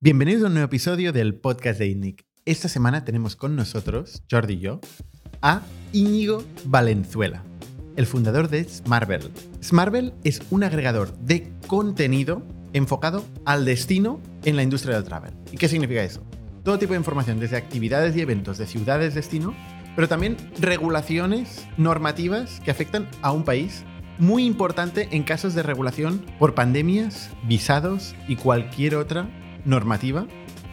Bienvenidos a un nuevo episodio del podcast de INNIC. Esta semana tenemos con nosotros, Jordi y yo, a Íñigo Valenzuela, el fundador de Smarvel. Smarvel es un agregador de contenido enfocado al destino en la industria del travel. ¿Y qué significa eso? Todo tipo de información, desde actividades y eventos de ciudades destino, pero también regulaciones normativas que afectan a un país muy importante en casos de regulación por pandemias, visados y cualquier otra normativa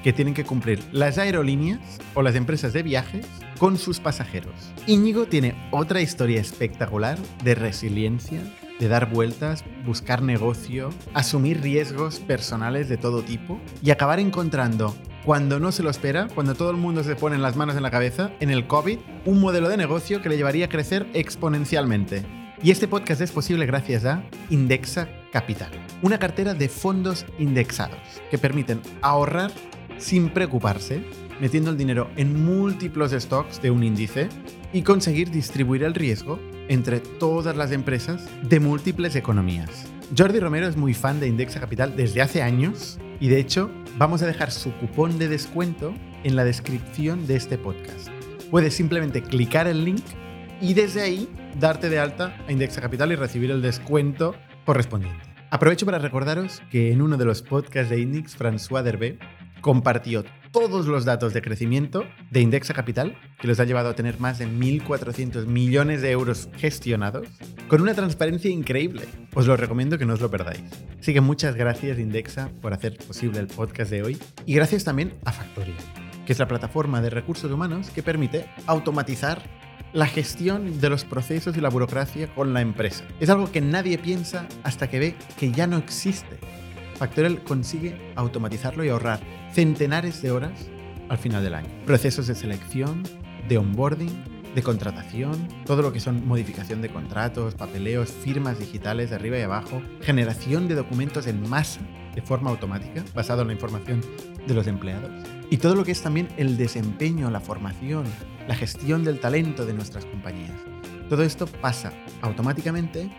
que tienen que cumplir las aerolíneas o las empresas de viajes con sus pasajeros. Íñigo tiene otra historia espectacular de resiliencia, de dar vueltas, buscar negocio, asumir riesgos personales de todo tipo y acabar encontrando, cuando no se lo espera, cuando todo el mundo se pone las manos en la cabeza, en el COVID, un modelo de negocio que le llevaría a crecer exponencialmente. Y este podcast es posible gracias a Indexa Capital, una cartera de fondos indexados que permiten ahorrar sin preocuparse, metiendo el dinero en múltiples stocks de un índice y conseguir distribuir el riesgo entre todas las empresas de múltiples economías. Jordi Romero es muy fan de Indexa Capital desde hace años y de hecho vamos a dejar su cupón de descuento en la descripción de este podcast. Puedes simplemente clicar el link y desde ahí darte de alta a Indexa Capital y recibir el descuento correspondiente. Aprovecho para recordaros que en uno de los podcasts de Index, François Derbe compartió todos los datos de crecimiento de Indexa Capital, que los ha llevado a tener más de 1.400 millones de euros gestionados, con una transparencia increíble. Os lo recomiendo que no os lo perdáis. Así que muchas gracias Indexa por hacer posible el podcast de hoy y gracias también a Factorial, que es la plataforma de recursos humanos que permite automatizar la gestión de los procesos y la burocracia con la empresa. Es algo que nadie piensa hasta que ve que ya no existe. Factorial consigue automatizarlo y ahorrar centenares de horas al final del año. Procesos de selección, de onboarding, de contratación, todo lo que son modificación de contratos, papeleos, firmas digitales de arriba y abajo, generación de documentos en masa de forma automática, basado en la información de los empleados, y todo lo que es también el desempeño, la formación, la gestión del talento de nuestras compañías. Todo esto pasa automáticamente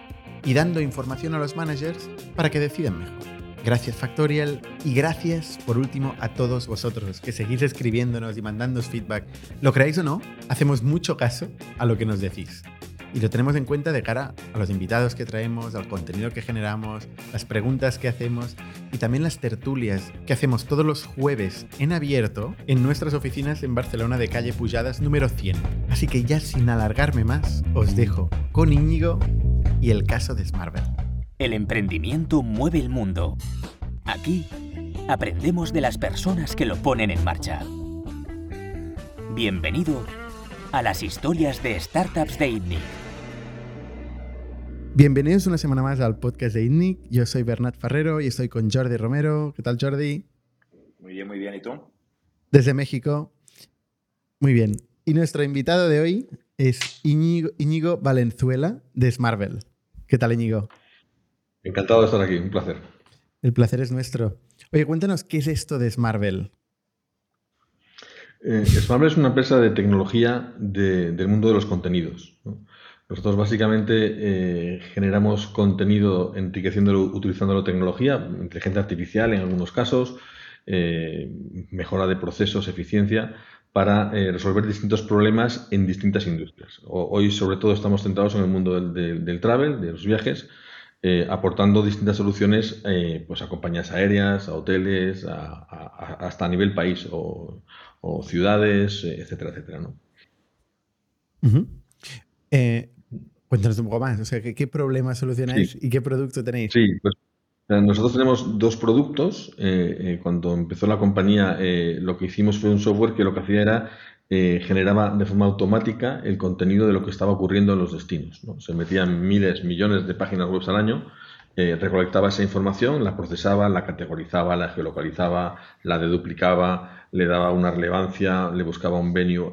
y dando información a los managers para que decidan mejor. Gracias Factorial y gracias por último a todos vosotros que seguís escribiéndonos y mandándonos feedback. Lo creáis o no, hacemos mucho caso a lo que nos decís. Y lo tenemos en cuenta de cara a los invitados que traemos, al contenido que generamos, las preguntas que hacemos y también las tertulias que hacemos todos los jueves en abierto en nuestras oficinas en Barcelona de calle Pujadas número 100. Así que ya sin alargarme más, os dejo con Íñigo y el caso de Smartbell. El emprendimiento mueve el mundo. Aquí aprendemos de las personas que lo ponen en marcha. Bienvenido a las historias de startups de ITNIC. Bienvenidos una semana más al podcast de ITNIC. Yo soy Bernat Ferrero y estoy con Jordi Romero. ¿Qué tal, Jordi? Muy bien, muy bien. ¿Y tú? Desde México. Muy bien. Y nuestro invitado de hoy es Íñigo, Valenzuela de Smarvel. ¿Qué tal, Íñigo? Encantado de estar aquí, un placer. El placer es nuestro. Oye, cuéntanos, ¿qué es esto de Smarvel? Eh, Smarvel es una empresa de tecnología del mundo de los contenidos. Nosotros básicamente eh, generamos contenido enriqueciéndolo, utilizando la tecnología, inteligencia artificial en algunos casos, eh, mejora de procesos, eficiencia, para resolver distintos problemas en distintas industrias. hoy sobre todo estamos centrados en el mundo del travel, de los viajes, eh, aportando distintas soluciones eh, pues a compañías aéreas, a hoteles, hasta a nivel país o, ciudades, eh, etcétera, etcétera. ¿no? Cuéntanos un poco más, o sea, ¿qué, problemas solucionáis y qué producto tenéis? Sí, pues nosotros tenemos dos productos. cuando empezó la compañía, lo que hicimos fue un software que lo que hacía era eh, generaba de forma automática el contenido de lo que estaba ocurriendo en los destinos. Se metían miles, millones de páginas web al año, eh, recolectaba esa información, la procesaba, la categorizaba, la geolocalizaba, la deduplicaba, le daba una relevancia, le buscaba un venue,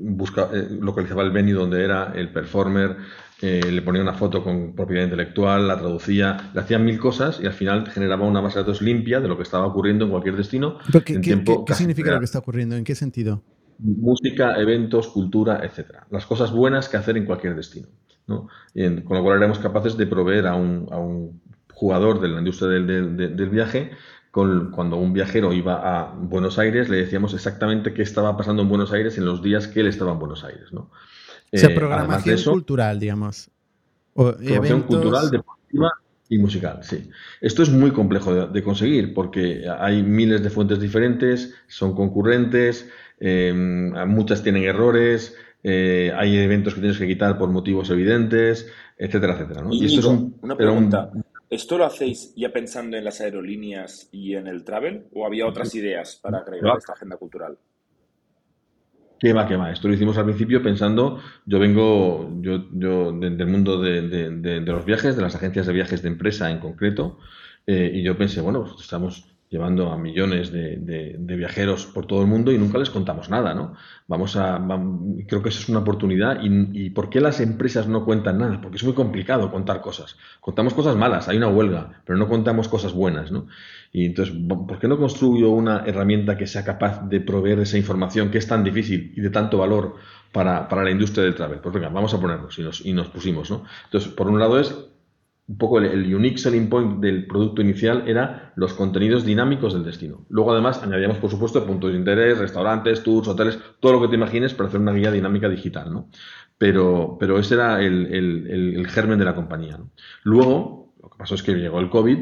busca, eh, localizaba el venue donde era el performer, le ponía una foto con propiedad intelectual, la traducía, le hacían mil cosas y al final generaba una base de datos limpia de lo que estaba ocurriendo en cualquier destino. ¿Qué, qué significa lo que está ocurriendo? ¿En qué sentido? Música, eventos, cultura, etcétera. Las cosas buenas que hacer en cualquier destino. ¿No? con lo cual éramos capaces de proveer a un, a un jugador de la industria del, del, viaje cuando un viajero iba a Buenos Aires, le decíamos exactamente qué estaba pasando en Buenos Aires en los días que él estaba en Buenos Aires. ¿no? O sea, programación cultural, digamos. programación cultural, deportiva y musical, sí. Esto es muy complejo de, conseguir porque hay miles de fuentes diferentes, son concurrentes, eh, muchas tienen errores, eh, hay eventos que tienes que quitar por motivos evidentes, etcétera, etcétera. Y, esto es una pregunta. ¿Esto lo hacéis ya pensando en las aerolíneas y en el travel? ¿O había otras ideas para agregar esta agenda cultural? ¿Qué va, qué va? Esto lo hicimos al principio pensando, yo vengo yo, yo del mundo de, los viajes, de las agencias de viajes de empresa en concreto, eh, y yo pensé, bueno, pues estamos llevando a millones de, viajeros por todo el mundo y nunca les contamos nada, ¿no? Vamos a, creo que eso es una oportunidad y, ¿por qué las empresas no cuentan nada? Porque es muy complicado contar cosas. Contamos cosas malas, hay una huelga, pero no contamos cosas buenas, ¿no? Y entonces, ¿por qué no construyo una herramienta que sea capaz de proveer esa información que es tan difícil y de tanto valor para, la industria del travel? Pues venga, vamos a ponernos y nos, y nos pusimos, ¿no? Entonces, por un lado es un poco el, unique selling point del producto inicial era los contenidos dinámicos del destino. Luego, además, añadíamos, por supuesto, puntos de interés, restaurantes, tours, hoteles, todo lo que te imagines para hacer una guía dinámica digital, ¿no? Pero, pero ese era el, germen de la compañía. Luego, lo que pasó es que llegó el COVID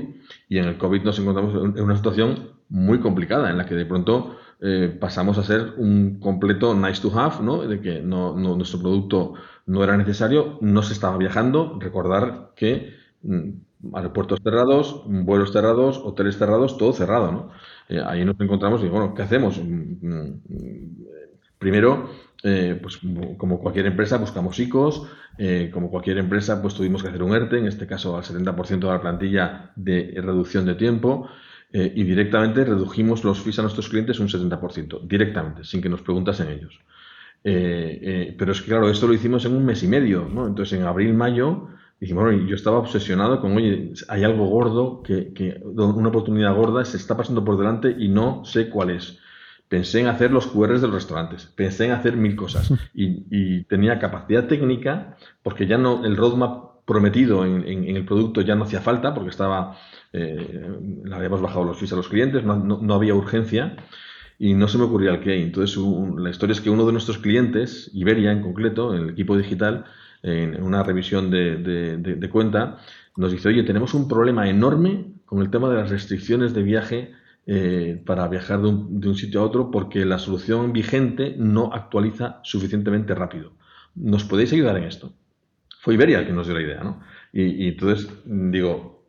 y en el COVID nos encontramos en una situación muy complicada en la que de pronto eh, pasamos a ser un completo nice to have, ¿no? De que no, nuestro producto no era necesario, no se estaba viajando. Recordar que aeropuertos cerrados, vuelos cerrados, hoteles cerrados, todo cerrado, ¿no? Eh, ahí nos encontramos y, bueno, ¿qué hacemos? Mm, mm, primero, eh, pues como cualquier empresa buscamos ICOs, eh, como cualquier empresa pues tuvimos que hacer un ERTE, en este caso al 70% de la plantilla de reducción de tiempo, y directamente redujimos los fees a nuestros clientes un 70%, directamente, sin que nos preguntasen ellos. pero es que claro, esto lo hicimos en un mes y medio, ¿no? Entonces en abril, mayo dijimos, bueno, yo estaba obsesionado con, oye, hay algo gordo, que, que, una oportunidad gorda se está pasando por delante y no sé cuál es. Pensé en hacer los QRs de los restaurantes, pensé en hacer mil cosas y, tenía capacidad técnica porque ya no, el roadmap prometido en, el producto ya no hacía falta porque estaba, eh, le habíamos bajado los fees a los clientes, no, no, había urgencia y no se me ocurría el qué. Entonces, la historia es que uno de nuestros clientes, Iberia en concreto, el equipo digital, en una revisión de, cuenta, nos dice, oye, tenemos un problema enorme con el tema de las restricciones de viaje eh, para viajar de un, sitio a otro porque la solución vigente no actualiza suficientemente rápido. ¿Nos podéis ayudar en esto? Fue Iberia el que nos dio la idea, ¿no? Y, entonces digo,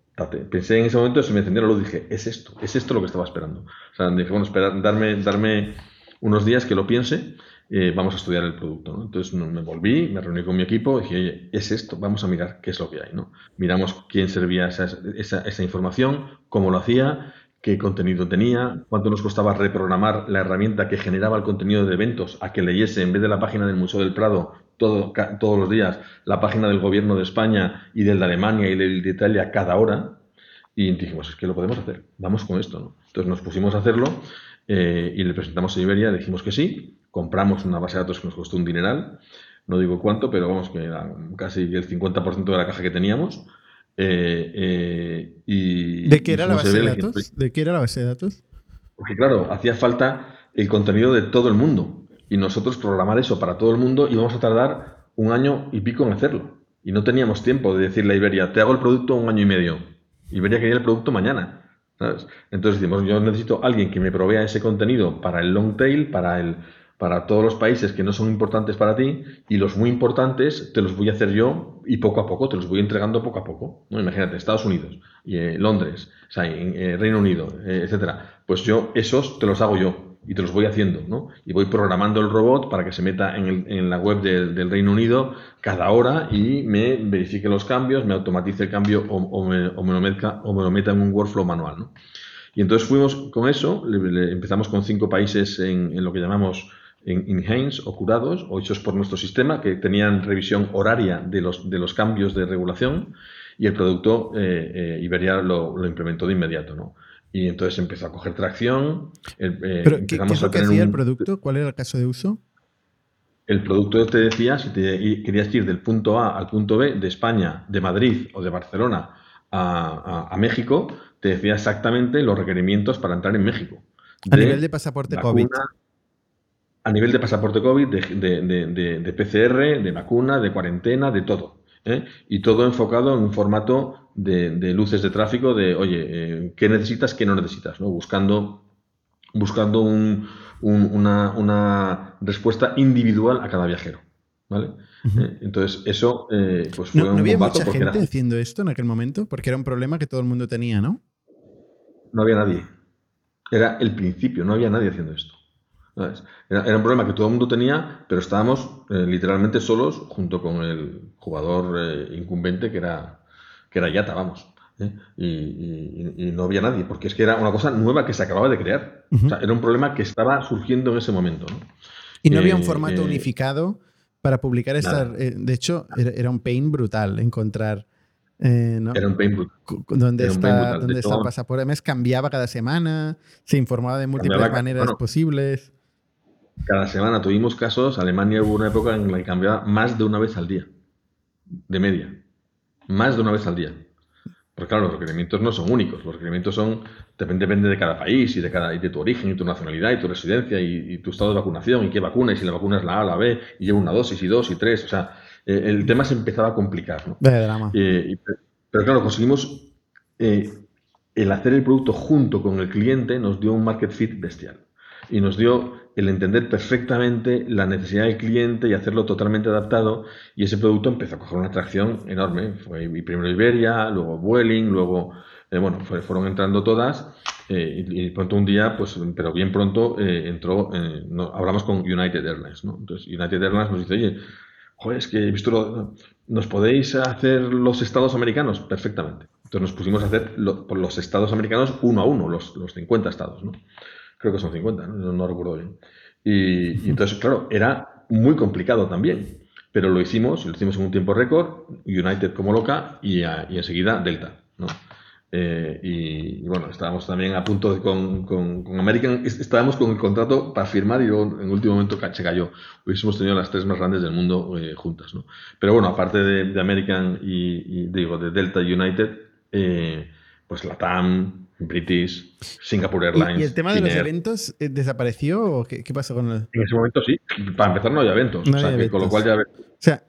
pensé en ese momento, se me encendió la luz, dije, es esto, es esto lo que estaba esperando. O sea, dije, bueno, esperar, darme, darme unos días que lo piense eh, vamos a estudiar el producto. Entonces me volví, me reuní con mi equipo y dije, oye, es esto, vamos a mirar qué es lo que hay. ¿no? Miramos quién servía esa, esa, información, cómo lo hacía, qué contenido tenía, cuánto nos costaba reprogramar la herramienta que generaba el contenido de eventos a que leyese en vez de la página del Museo del Prado todo, todos los días la página del gobierno de España y del de Alemania y del de Italia cada hora. Y dijimos, es que lo podemos hacer, vamos con esto. ¿no? Entonces nos pusimos a hacerlo eh, y le presentamos a Iberia, dijimos que sí compramos una base de datos que nos costó un dineral, no digo cuánto, pero vamos, que era casi el 50% de la caja que teníamos. Eh, eh, y ¿De qué era la base de datos? ¿De qué era la base de datos? Porque claro, hacía falta el contenido de todo el mundo. Y nosotros programar eso para todo el mundo íbamos a tardar un año y pico en hacerlo. Y no teníamos tiempo de decirle a Iberia, te hago el producto un año y medio. Iberia quería el producto mañana. Entonces decimos, yo necesito alguien que me provea ese contenido para el long tail, para el, para todos los países que no son importantes para ti y los muy importantes te los voy a hacer yo y poco a poco te los voy entregando poco a poco. ¿no? Imagínate, Estados Unidos, y, eh, Londres, o eh, Reino Unido, eh, etcétera. Pues yo esos te los hago yo y te los voy haciendo, ¿no? Y voy programando el robot para que se meta en, la web del Reino Unido cada hora y me verifique los cambios, me automatice el cambio o, me, lo meta, o me lo meta en un workflow manual, ¿no? Y entonces fuimos con eso, empezamos con cinco países en lo que llamamos en enhanced o curados o hechos por nuestro sistema que tenían revisión horaria de los, de los cambios de regulación y el producto eh, eh, Iberia lo, implementó de inmediato. ¿no? Y entonces empezó a coger tracción. Eh, ¿Pero ¿qué, es lo que hacía el producto? ¿Cuál era el caso de uso? El producto te decía si te querías ir del punto A al punto B de España, de Madrid o de Barcelona a, a, México, te decía exactamente los requerimientos para entrar en México. A nivel de pasaporte COVID. A nivel de pasaporte COVID, de, PCR, de vacuna, de cuarentena, de todo. ¿eh? Y todo enfocado en un formato de, luces de tráfico de, oye, eh, ¿qué necesitas, qué no necesitas? ¿no? Buscando, buscando una, una respuesta individual a cada viajero. ¿Vale? Eh, entonces, eso eh, pues fue ¿No, ¿no había mucha gente haciendo esto en aquel momento? Porque era un problema que todo el mundo tenía, ¿no? No había nadie. Era el principio, no había nadie haciendo esto. Era, un problema que todo el mundo tenía, pero estábamos eh, literalmente solos junto con el jugador incumbente que era, que era Yata, vamos. Y, no había nadie, porque es que era una cosa nueva que se acababa de crear. era un problema que estaba surgiendo en ese momento. Y no había un formato unificado para publicar esta. Eh, de hecho, era, un pain brutal encontrar. Eh, ¿no? Era un pain brutal. ¿Dónde está, ¿dónde está el pasaporte? Además, cambiaba cada semana, se informaba de múltiples maneras posibles. Cada semana tuvimos casos. Alemania hubo una época en la que cambiaba más de una vez al día, de media. Más de una vez al día. Porque claro, los requerimientos no son únicos, los requerimientos son, depende, depende de cada país y de, cada, y de tu origen y tu nacionalidad y tu residencia y, tu estado de vacunación y qué vacuna y si la vacuna es la A, la B y lleva una dosis y dos y tres, o sea, eh, el tema se empezaba a complicar. ¿no? De drama. Eh, pero claro, conseguimos eh, el hacer el producto junto con el cliente nos dio un market fit bestial y nos dio el entender perfectamente la necesidad del cliente y hacerlo totalmente adaptado y ese producto empezó a coger una atracción enorme. Fue primero Iberia, luego Vueling, luego, eh, bueno, fueron entrando todas eh, y, pronto un día, pues, pero bien pronto eh, entró, hablamos con United Airlines, ¿no? Entonces United Airlines nos dice, oye, joder, es que he visto, ¿nos podéis hacer los estados americanos? Perfectamente. Entonces nos pusimos a hacer por los estados americanos uno a uno, los, los 50 estados, ¿no? Creo que son 50, no, recuerdo bien. Y, entonces, claro, era muy complicado también, pero lo hicimos, lo hicimos en un tiempo récord, United como loca y, enseguida Delta, ¿no? Eh, y, bueno, estábamos también a punto de con, con, American, estábamos con el contrato para firmar y luego en último momento se cayó. Hubiésemos tenido las tres más grandes del mundo eh, juntas, ¿no? Pero bueno, aparte de, American y, digo, de Delta United, eh, pues la TAM, British, Singapore Airlines. ¿Y, el tema de los eventos eh, desapareció o qué, pasó con el.? En ese momento sí. Para empezar, no había eventos. o sea, con lo cual ya. O sea,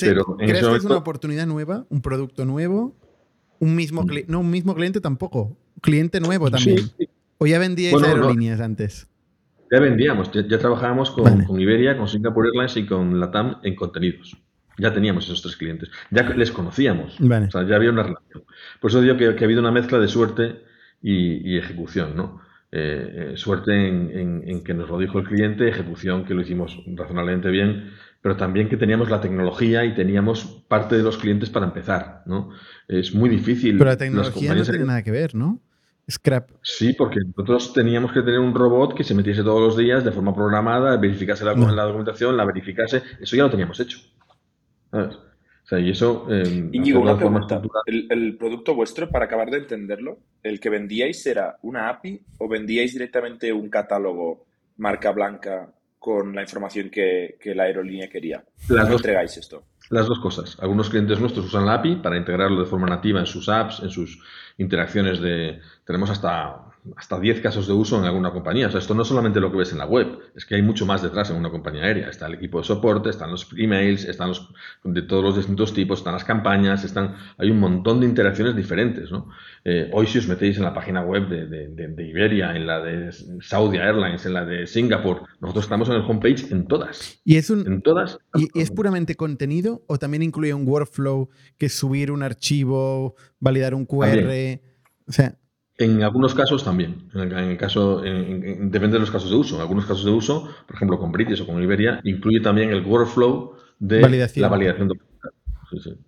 pero ¿crees que es una oportunidad nueva, un producto nuevo? Un mismo mm. no, un mismo cliente tampoco. Cliente nuevo también. ¿O ya vendíais aerolíneas antes? Ya vendíamos, ya, trabajábamos con, con, Iberia, con Singapore Airlines y con LATAM en contenidos. Ya teníamos esos tres clientes. Ya les conocíamos. O sea, ya había una relación. Por eso digo que, que ha habido una mezcla de suerte y, ejecución, ¿no? Eh, eh, suerte en, que nos lo dijo el cliente, ejecución que lo hicimos razonablemente bien, pero también que teníamos la tecnología y teníamos parte de los clientes para empezar, ¿no? Es muy difícil. Pero la tecnología no tiene nada que ver, ¿no? Scrap. Sí, porque nosotros teníamos que tener un robot que se metiese todos los días de forma programada, verificase la, la documentación, la verificase. Eso ya lo teníamos hecho. ¿Sabes? Y eso. Eh, una pregunta. ¿El, producto vuestro, para acabar de entenderlo, el que vendíais era una API o vendíais directamente un catálogo marca blanca con la información que, la aerolínea quería? Las ¿Cómo entregáis esto? Las dos cosas. Algunos clientes nuestros usan la API para integrarlo de forma nativa en sus apps, en sus interacciones de. Tenemos hasta hasta 10 casos de uso en alguna compañía. O sea, esto no es solamente lo que ves en la web, es que hay mucho más detrás en una compañía aérea. Está el equipo de soporte, están los emails, están los de todos los distintos tipos, están las campañas, están, hay un montón de interacciones diferentes. ¿no? Eh, hoy si os metéis en la página web de, de, Iberia, en la de Saudi Airlines, en la de Singapur, nosotros estamos en el homepage en todas. ¿Y es, un, en todas, ¿y es puramente contenido o también incluye un workflow que es subir un archivo, validar un QR? O sea, en algunos casos también. En el, caso, depende de los casos de uso. En algunos casos de uso, por ejemplo con British o con Iberia, incluye también el workflow de la validación documental.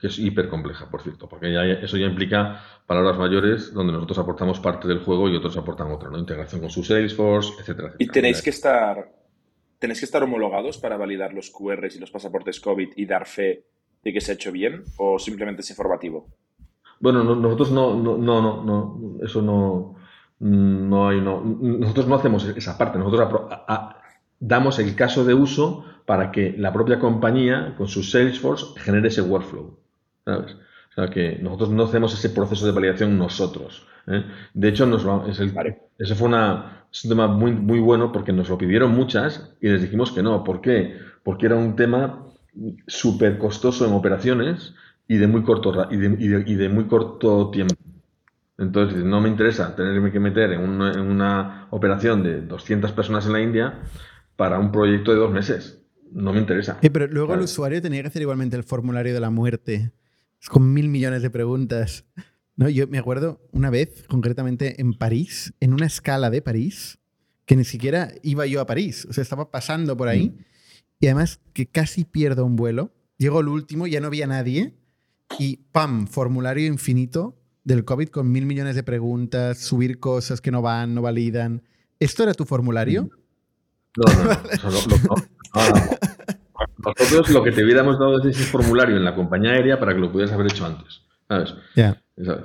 que es hiper compleja, por cierto, porque eso ya implica palabras mayores donde nosotros aportamos parte del juego y otros aportan otra, ¿no? Integración con su Salesforce, etcétera, Y tenéis que estar tenéis que estar homologados para validar los QRs y los pasaportes COVID y dar fe de que se ha hecho bien o simplemente es informativo. Bueno, nosotros no, no, no, no, eso no, no hay, no, nosotros no hacemos esa parte, nosotros damos el caso de uso para que la propia compañía con su Salesforce genere ese workflow, ¿sabes? O sea que nosotros no hacemos ese proceso de validación nosotros. ¿eh? De hecho, nos es el, ese fue una, un tema muy, muy bueno porque nos lo pidieron muchas y les dijimos que no. ¿Por qué? Porque era un tema súper costoso en operaciones y de muy corto y de, y de, muy corto tiempo. Entonces, no me interesa tenerme que meter en una, en una, operación de 200 personas en la India para un proyecto de dos meses. No me interesa. pero luego el usuario tenía que hacer igualmente el formulario de la muerte con mil millones de preguntas. No, yo me acuerdo una vez, concretamente en París, en una escala de París, que ni siquiera iba yo a París, o sea, estaba pasando por ahí, mm. y además que casi pierdo un vuelo. Llegó el último, ya no había nadie, y ¡pam! Formulario infinito del COVID con mil millones de preguntas, subir cosas que no van, no validan. ¿Esto era tu formulario? No, no, no. Nosotros lo que te hubiéramos dado es ese formulario en la compañía aérea para que lo pudieras haber hecho antes. ¿Sabes? Esto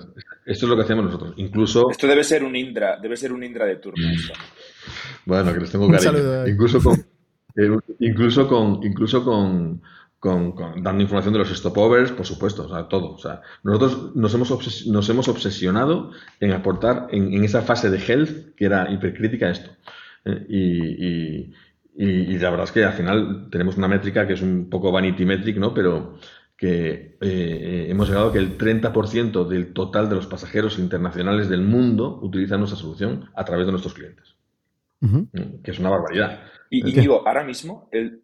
es lo que hacemos nosotros. Incluso. Esto debe ser un Indra, debe ser un Indra de turno. Mm. Bueno, que les tengo cariño. Incluso con, eh, incluso con, incluso con, con, dando información de los stopovers, por supuesto, o sea, todo. O sea, nosotros nos hemos, nos hemos obsesionado en aportar en, esa fase de health que era hipercrítica esto. Eh, y y, la verdad es que al final tenemos una métrica que es un poco vanity metric, ¿no? Pero que eh, hemos llegado a que el 30% del total de los pasajeros internacionales del mundo utilizan nuestra solución a través de nuestros clientes. Mm, que es una barbaridad. Y, digo, ahora mismo, el,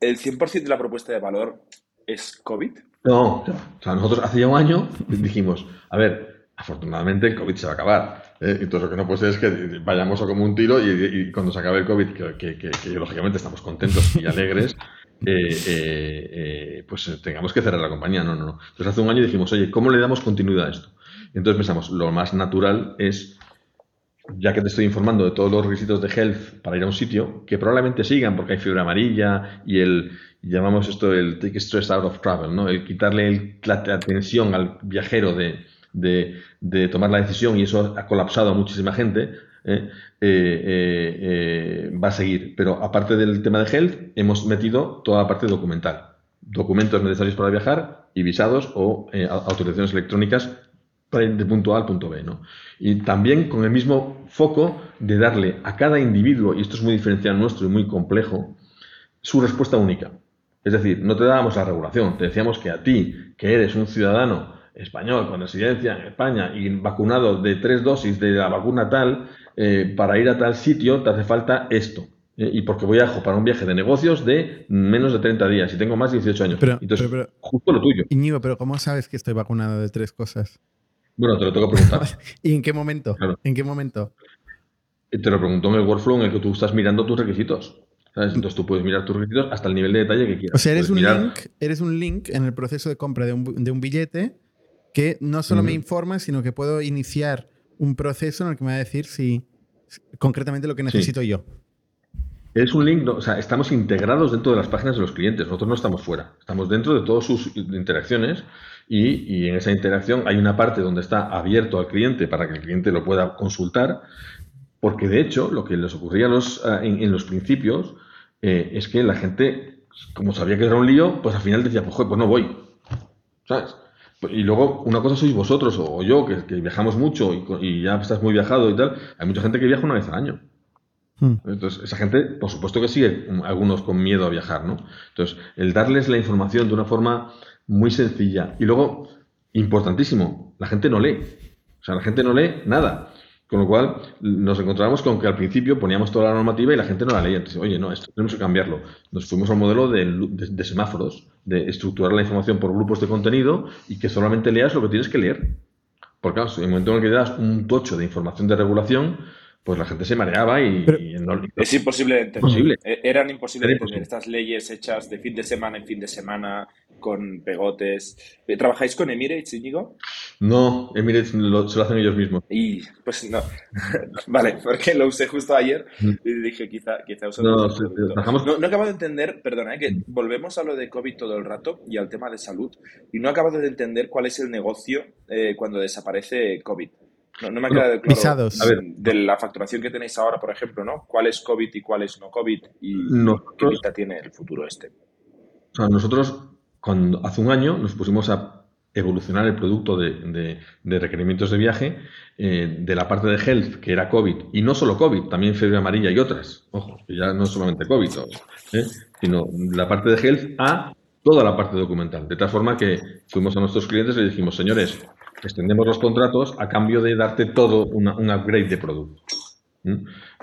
el 100% de la propuesta de valor es COVID. No, o sea, nosotros hace ya un año dijimos, a ver, afortunadamente el COVID se va a acabar. ¿eh? Entonces lo que no puede ser es que vayamos a como un tiro y, cuando se acabe el COVID, que, lógicamente estamos contentos y alegres, eh, eh, pues tengamos que cerrar la compañía. No, no, no. Entonces hace un año dijimos, oye, ¿cómo le damos continuidad a esto? Entonces pensamos, lo más natural es, ya que te estoy informando de todos los requisitos de health para ir a un sitio, que probablemente sigan porque hay fiebre amarilla y el llamamos esto el take stress out of travel, ¿no? El quitarle la atención al viajero de de, tomar la decisión y eso ha colapsado a muchísima gente, ¿eh? Eh, eh, va a seguir. Pero aparte del tema de health, hemos metido toda la parte documental. Documentos necesarios para viajar y visados o autorizaciones electrónicas para ir de punto A al punto B. ¿no? Y también con el mismo foco de darle a cada individuo, y esto es muy diferencial nuestro y muy complejo, su respuesta única. Es decir, no te dábamos la regulación, te decíamos que a ti, que eres un ciudadano español con residencia en España y vacunado de tres dosis de la vacuna tal, eh, para ir a tal sitio te hace falta esto. Eh, y porque voy a para un viaje de negocios de menos de 30 días y tengo más de 18 años. Pero, Entonces, justo lo tuyo. Íñigo, pero ¿cómo sabes que estoy vacunado de tres cosas? Bueno, te lo tengo que preguntar. ¿Y en qué momento? ¿En qué momento? Te lo preguntó en el workflow en el que tú estás mirando tus requisitos. Entonces tú puedes mirar tus requisitos hasta el nivel de detalle que quieras. O sea, eres, un, link, eres un link en el proceso de compra de un, de un billete que no solo me informa, sino que puedo iniciar un proceso en el que me va a decir si concretamente lo que necesito yo. Es un link, o sea, estamos integrados dentro de las páginas de los clientes, nosotros no estamos fuera, estamos dentro de todas sus interacciones y, en esa interacción hay una parte donde está abierto al cliente para que el cliente lo pueda consultar, porque de hecho lo que les ocurría los, ah, en, los principios eh, es que la gente, como sabía que era un lío, pues al final decía, pues, pues no voy, ¿sabes? Y luego, una cosa sois vosotros o yo, que, viajamos mucho y, ya estás muy viajado y tal. Hay mucha gente que viaja una vez al año. Hmm. Entonces, esa gente, por supuesto que sigue, algunos con miedo a viajar, ¿no? Entonces, el darles la información de una forma muy sencilla. Y luego, importantísimo, la gente no lee. O sea, la gente no lee nada. Con lo cual, nos encontramos con que al principio poníamos toda la normativa y la gente no la leía. Entonces, oye, no, esto tenemos que cambiarlo. Nos fuimos al modelo de, semáforos, de estructurar la información por grupos de contenido y que solamente leas lo que tienes que leer. Porque, claro, en el momento en el que le das un tocho de información de regulación, pues la gente se mareaba y, es imposible de entender. E-, eran imposibles de entender estas leyes hechas de fin de semana en fin de semana con pegotes. ¿Trabajáis con Emirates, Íñigo? No, Emirates lo, se lo hacen ellos mismos. Y pues no. vale, porque lo usé justo ayer mm. y dije quizá, quizá no, no, no, acabo de entender, perdona, eh, que mm. volvemos a lo de COVID todo el rato y al tema de salud y no acabo de entender cuál es el negocio eh, cuando desaparece COVID. No, me ha quedado claro de la facturación que tenéis ahora, por ejemplo, ¿no? ¿Cuál es COVID y cuál es no COVID? ¿Y qué pinta tiene el futuro este? O sea, nosotros, cuando hace un año, nos pusimos a evolucionar el producto de, requerimientos de viaje eh, de la parte de health, que era COVID, y no solo COVID, también fiebre amarilla y otras, ojo, que ya no es solamente COVID, ¿eh? sino la parte de health a toda la parte documental. De tal forma que fuimos a nuestros clientes y les dijimos, señores, extendemos los contratos a cambio de darte todo un upgrade de producto.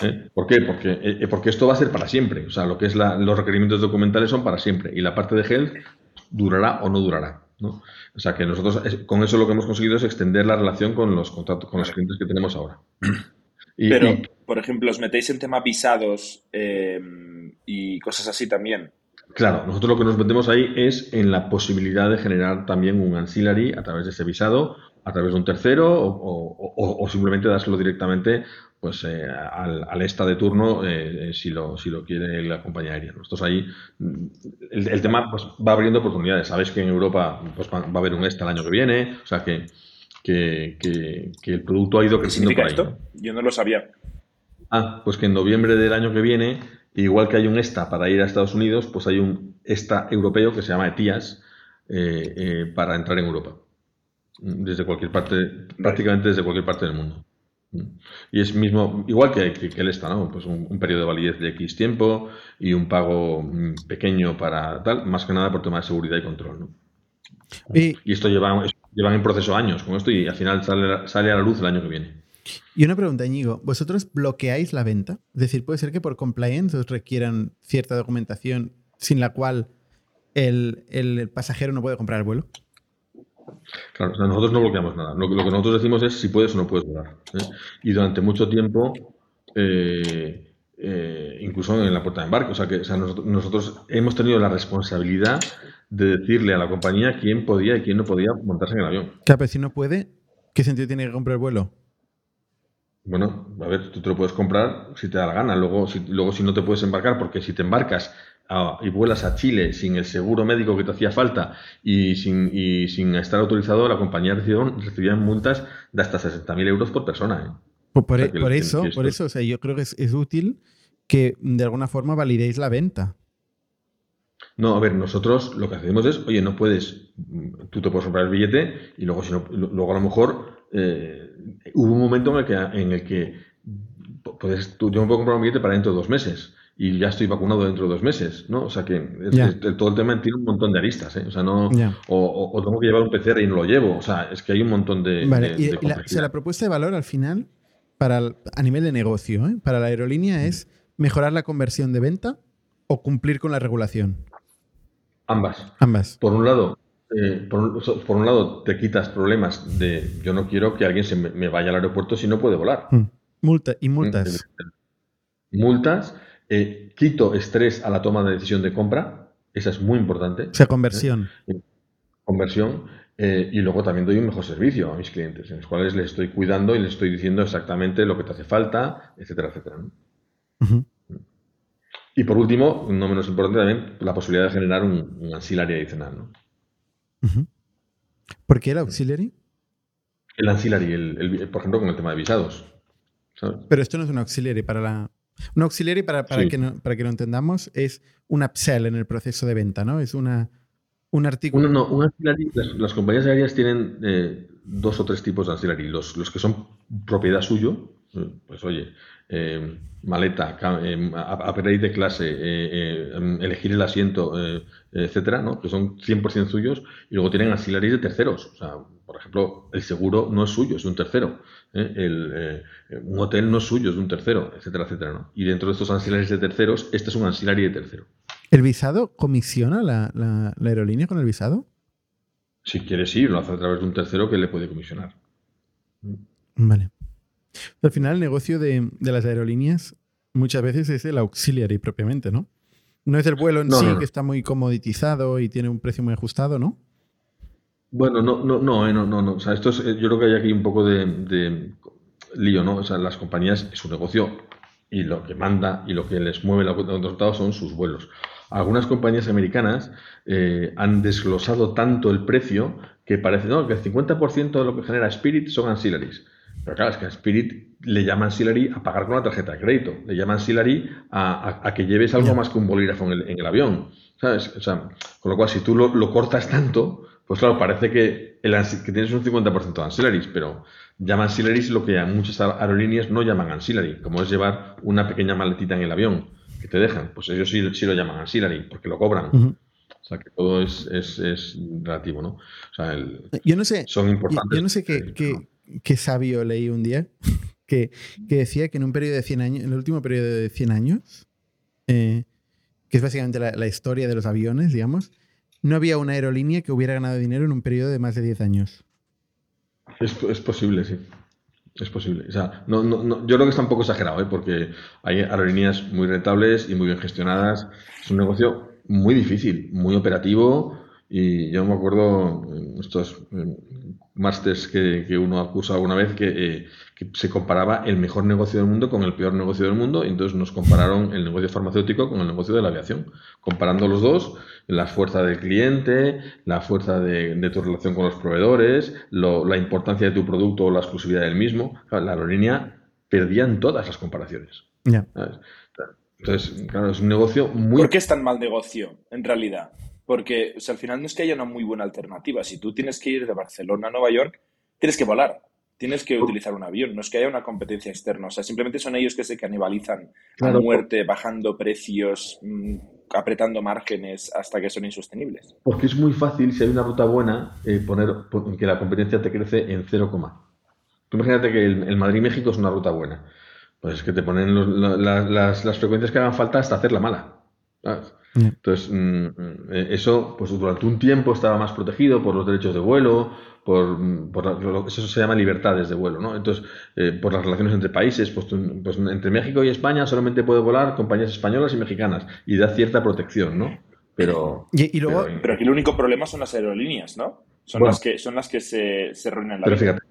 ¿Eh? ¿Por qué? Porque, porque esto va a ser para siempre. O sea, lo que es los requerimientos documentales son para siempre. Y la parte de health durará o no durará. O sea que nosotros con eso lo que hemos conseguido es extender la relación con los contratos, con los clientes que tenemos ahora. Pero, por ejemplo, os metéis en tema visados em, y cosas así también. Claro, nosotros lo que nos metemos ahí es en la posibilidad de generar también un ancillary a través de ese visado, a través de un tercero o, simplemente dárselo directamente pues eh, al, al, esta de turno eh, eh, si, lo, si lo quiere la compañía aérea. Nosotros ahí, mm, el, tema pues, va abriendo oportunidades. Sabes que en Europa pues, va, a haber un esta el año que viene, o sea que, que, el producto ha ido creciendo por ahí. esto? Yo no lo sabía. Ah, pues que en noviembre del año que viene, igual que hay un ESTA para ir a Estados Unidos, pues hay un ESTA europeo que se llama ETIAS para entrar en Europa. Desde cualquier parte, prácticamente desde cualquier parte del mundo. Y es mismo, igual que, que, el esta, ¿no? Pues un, periodo de validez de X tiempo y un pago mm, pequeño para tal, más que nada por tema de seguridad y control, ¿no? Y, esto lleva, llevan en proceso años con esto y al final sale, sale a la luz el año que viene. Y una pregunta, Íñigo, ¿vosotros bloqueáis la venta? Es decir, puede ser que por compliance os requieran cierta documentación sin la cual el, el pasajero no puede comprar el vuelo. Claro, nosotros no bloqueamos nada. Lo, que nosotros decimos es si puedes o no puedes volar. ¿eh? Y durante mucho tiempo, eh, eh, incluso en la puerta de embarque, o sea que nosotros, hemos tenido la responsabilidad de decirle a la compañía quién podía y quién no podía montarse en el avión. Claro, pero si no puede, ¿qué sentido tiene que comprar el vuelo? Bueno, a ver, tú te lo puedes comprar si te da la gana. Luego si, luego, si no te puedes embarcar, porque si te embarcas y vuelas a Chile sin el seguro médico que te hacía falta y sin, y sin estar autorizado, la compañía recibía, multas de hasta 60.000 euros por persona. ¿eh? Pues por, e, eso, por eso, o sea, yo creo que es, es, útil que de alguna forma validéis la venta. No, a ver, nosotros lo que hacemos es, oye, no puedes, tú te puedes comprar el billete y luego, si no, luego a lo mejor eh, hubo un momento en el que, en el que puedes, tú, yo me puedo comprar un billete para dentro de dos meses y ya estoy vacunado dentro de dos meses, ¿no? O sea que todo el tema tiene un montón de aristas, ¿eh? O sea, no... O, tengo que llevar un PCR y no lo llevo, o sea, es que hay un montón de... Vale, y la, o sea, la propuesta de valor al final, para a nivel de negocio, ¿eh? para la aerolínea es mejorar la conversión de venta o cumplir con la regulación. Ambas. Ambas. Por un lado, eh, por, un, lado, te quitas problemas de yo no quiero que alguien se me, vaya al aeropuerto si no puede volar. Mm. Multa, y multas. Multas eh, quito estrés a la toma de decisión de compra, esa es muy importante. O sea, conversión. ¿eh? Conversión. Y luego también doy un mejor servicio a mis clientes, en los cuales les estoy cuidando y les estoy diciendo exactamente lo que te hace falta, etcétera, etcétera. Y por último, no menos importante también, la posibilidad de generar un, un adicional. ¿no? ¿Por qué el auxiliary? El ancillary, por ejemplo, con el tema de visados. Pero esto no es un auxiliary para la, un auxiliary, para, para, que para que lo entendamos, es un upsell en el proceso de venta, ¿no? Es una, un artículo. No, no, un auxiliary, las, compañías aéreas tienen eh, dos o tres tipos de auxiliary. Los, los que son propiedad suyo, eh, pues oye, eh, maleta, upgrade de clase, elegir el asiento, etcétera, ¿no? que son 100% suyos, y luego tienen auxiliaries de terceros. O sea, por ejemplo, el seguro no es suyo, es un tercero. ¿eh? El, eh, un hotel no es suyo, es de un tercero, etcétera, etcétera. ¿no? Y dentro de estos ancillarios de terceros, este es un ancillary de tercero. ¿El visado comisiona la, la, aerolínea con el visado? Si quiere, sí, lo hace a través de un tercero que le puede comisionar. Vale. Al final, el negocio de, de las aerolíneas muchas veces es el auxiliary propiamente, ¿no? No es el vuelo en sí, que está muy comoditizado y tiene un precio muy ajustado, ¿no? Bueno, no, no, no, eh, no, no. O sea, esto es, yo creo que hay aquí un poco de, lío, ¿no? O sea, las compañías su negocio y lo que manda y lo que les mueve los resultados son sus vuelos. Algunas compañías americanas eh, han desglosado tanto el precio que parece ¿no? que el 50% de lo que genera Spirit son ancillaries. Pero claro, es que a Spirit le llaman ancillary a pagar con la tarjeta de crédito, le llaman ancillary a, que lleves algo más que un bolígrafo en el, avión. ¿Sabes? O sea, con lo cual, si tú lo, lo cortas tanto, pues claro, parece que, el, que tienes un 50% de ancillaries, pero llaman ancillaries lo que a muchas aerolíneas no llaman ancillary, como es llevar una pequeña maletita en el avión que te dejan. Pues ellos sí, sí lo llaman ancillary, porque lo cobran. O sea, que todo es, es, relativo, ¿no? O sea, yo no sé, son importantes. Yo no sé qué, qué, sabio leí un día que, que, decía que en un periodo de 100 años, en el último periodo de 100 años, eh, que es básicamente la, la, historia de los aviones, digamos, no había una aerolínea que hubiera ganado dinero en un periodo de más de 10 años. Es, es posible, sí. Es posible. O sea, no, no, no, yo creo que está un poco exagerado, ¿eh? porque hay aerolíneas muy rentables y muy bien gestionadas. Es un negocio muy difícil, muy operativo. Y yo me acuerdo en estos másters que, que, uno acusa alguna vez eh, que, se comparaba el mejor negocio del mundo con el peor negocio del mundo. Y entonces nos compararon el negocio farmacéutico con el negocio de la aviación. Comparando los dos, la fuerza del cliente, la fuerza de, tu relación con los proveedores, la importancia de tu producto o la exclusividad del mismo. La aerolínea perdía en todas las comparaciones. Entonces, claro, es un negocio muy... ¿Por qué es tan mal negocio, en realidad? Porque al final no es que haya una muy buena alternativa. Si tú tienes que ir de Barcelona a Nueva York, tienes que volar. Tienes que utilizar un avión. No es que haya una competencia externa. O sea, simplemente son ellos que se canibalizan a muerte, bajando precios, mm, apretando márgenes hasta que son insostenibles. Porque es muy fácil, si hay una ruta buena, eh, poner que la competencia te crece en 0, Tú imagínate que el Madrid-México es una ruta buena pues es que te ponen las, frecuencias que hagan falta hasta hacerla mala. Mm, mm, eh, eso, pues durante un tiempo estaba más protegido por los derechos de vuelo, por, por eso se llama libertades de vuelo, ¿no? Entonces, eh, por las relaciones entre países, pues, pues, entre México y España solamente puede volar compañías españolas y mexicanas y da cierta protección, ¿no? Pero, y, luego, pero, aquí el único problema son las aerolíneas, ¿no? Son las que son las que se, se arruinan la Pero fíjate,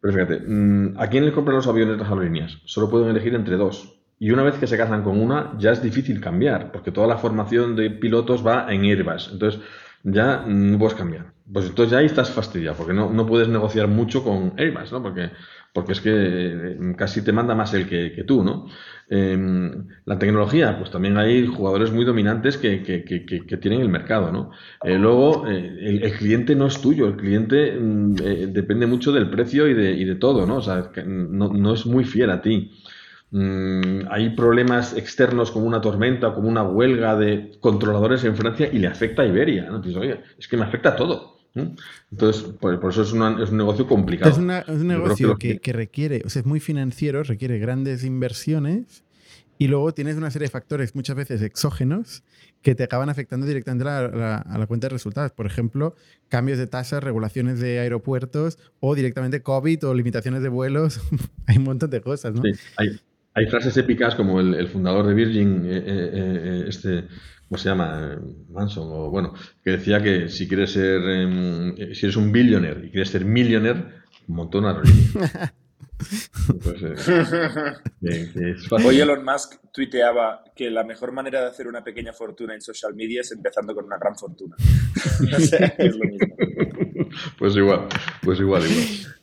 pero fíjate, mm, ¿a quién le compran los aviones las aerolíneas? Solo pueden elegir entre dos. Y una vez que se casan con una, ya es difícil cambiar, porque toda la formación de pilotos va en Airbus. Entonces, ya no puedes cambiar. Pues entonces ya ahí estás fastidiado, porque no, no puedes negociar mucho con Airbus, ¿no? Porque, porque es que eh, casi te manda más el que, tú, ¿no? Em, la tecnología, pues también hay jugadores muy dominantes que, que, tienen el mercado, ¿no? Eh, luego, eh, el, cliente no es tuyo, el cliente mm, depende mucho del precio y de, y de todo, ¿no? O sea, no, no es muy fiel a ti. Mm, hay problemas externos como una tormenta como una huelga de controladores en Francia y le afecta a Iberia. ¿no? es que me afecta a todo. Entonces, por, eso es, un negocio complicado. Es, un negocio que, requiere, o sea, es muy financiero, requiere grandes inversiones y luego tienes una serie de factores muchas veces exógenos que te acaban afectando directamente a la, cuenta de resultados. Por ejemplo, cambios de tasas, regulaciones de aeropuertos o directamente COVID o limitaciones de vuelos. hay un montón de cosas, ¿no? Sí, hay, hay frases épicas como el, fundador de Virgin, eh, eh, eh, este, ¿cómo se llama? Manson, o bueno, que decía que si quieres ser, em, si eres un billionaire y quieres ser millionaire, un montón a pues, Hoy Elon Musk tuiteaba que la mejor manera de hacer una pequeña fortuna en social media es empezando con una gran fortuna. es lo mismo. Pues igual, pues igual, igual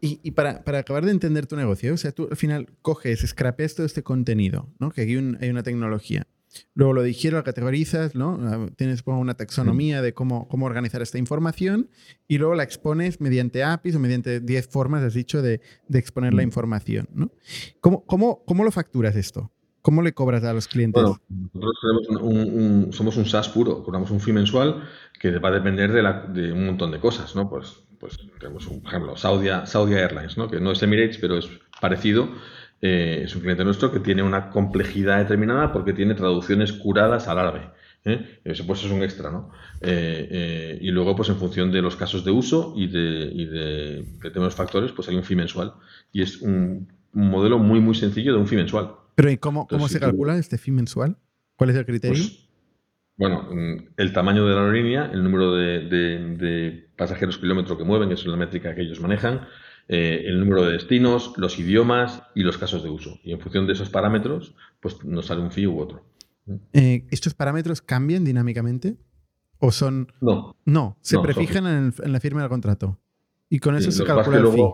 y, para, acabar de entender tu negocio, o sea, tú al final coges, scrapeas todo este contenido, ¿no? Que aquí hay una tecnología. Luego lo digiero, lo categorizas, ¿no? Ah, tienes una taxonomía de cómo, cómo organizar esta información y luego la expones mediante APIs o mediante 10 formas, has dicho, de, exponer la información, ¿no? ¿Cómo, cómo, cómo lo facturas esto? ¿Cómo le cobras a los clientes? Bueno, nosotros somos un SaaS puro, cobramos un fee mensual que va a depender de, de un montón de cosas, ¿no? Pues pues tenemos un ejemplo, Saudia, Saudi Airlines, ¿no? que no es Emirates, pero es parecido. Eh, es un cliente nuestro que tiene una complejidad determinada porque tiene traducciones curadas al árabe. ¿eh? Eso pues es un extra, ¿no? Eh, y luego, pues en función de los casos de uso y de, y de, de factores, pues hay un fee mensual. Y es un, modelo muy, muy sencillo de un fee mensual. Pero ¿y cómo, cómo se calcula este fee mensual? ¿Cuál es el criterio? Pues, bueno, mm, el tamaño de la aerolínea, el número de, pasajeros kilómetro que mueven, que es la métrica que ellos manejan, eh, el número de destinos, los idiomas y los casos de uso. Y en función de esos parámetros, pues nos sale un fee u otro. Eh, ¿Estos parámetros cambian dinámicamente? ¿O son.? No. No, se prefijan en, la firma del contrato. Y con eso se calcula el fee.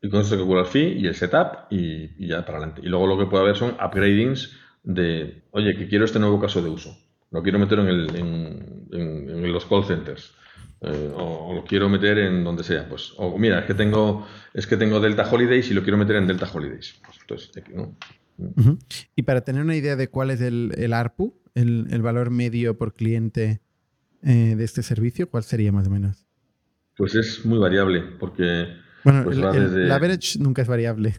Y con eso se calcula el fee y el setup y, y ya para adelante. Y luego lo que puede haber son upgradings de, oye, que quiero este nuevo caso de uso. Lo quiero meter en el, en, los call centers. Eh, o, lo quiero meter en donde sea. Pues, o mira, es que tengo, es que tengo Delta Holidays y lo quiero meter en Delta Holidays. Pues, entonces, ¿no? Y para tener una idea de cuál es el, el ARPU, el, el, valor medio por cliente eh, de este servicio, ¿cuál sería más o menos? Pues es muy variable, porque... Bueno, pues el, average nunca es variable.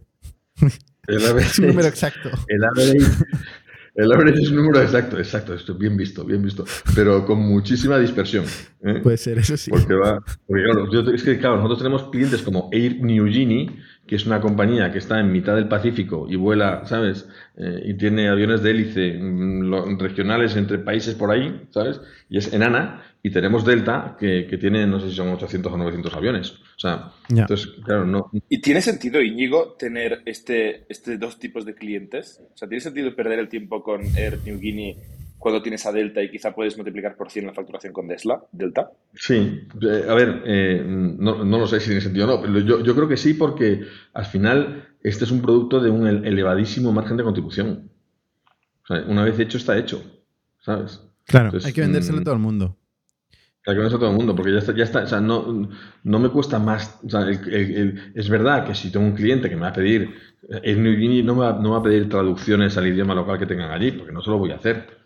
El average, es un número exacto. El average, el average es un número exacto, exacto, esto bien visto, bien visto, pero con muchísima dispersión. ¿eh? Puede ser, eso sí. Porque va, porque claro, es que claro, nosotros tenemos clientes como Air Niugini, que es una compañía que está en mitad del Pacífico y vuela, ¿sabes? Eh, y tiene aviones de hélice mm, regionales entre países por ahí, ¿sabes? Y es enana. Y tenemos Delta, que, tiene, no sé si son 800 o 900 aviones. O sea, entonces, claro, no. ¿Y tiene sentido, Íñigo, tener este, este dos tipos de clientes? O sea, ¿tiene sentido perder el tiempo con Air New Guinea cuando tienes a Delta y quizá puedes multiplicar por 100 la facturación con Tesla, Delta? Sí, eh, a ver, eh, no, no, lo sé si tiene sentido o no, pero yo, yo, creo que sí porque al final este es un producto de un elevadísimo margen de contribución. O sea, una vez hecho, está hecho, ¿sabes? Claro, hay que vendérselo a mm, todo el mundo. Que vendérselo a todo el mundo, porque ya está, ya está, o sea, no, no me cuesta más, o sea, es verdad que si tengo un cliente que me va a pedir, el New Guinea no me va, no va a pedir traducciones al idioma local que tengan allí, porque no se lo voy a hacer.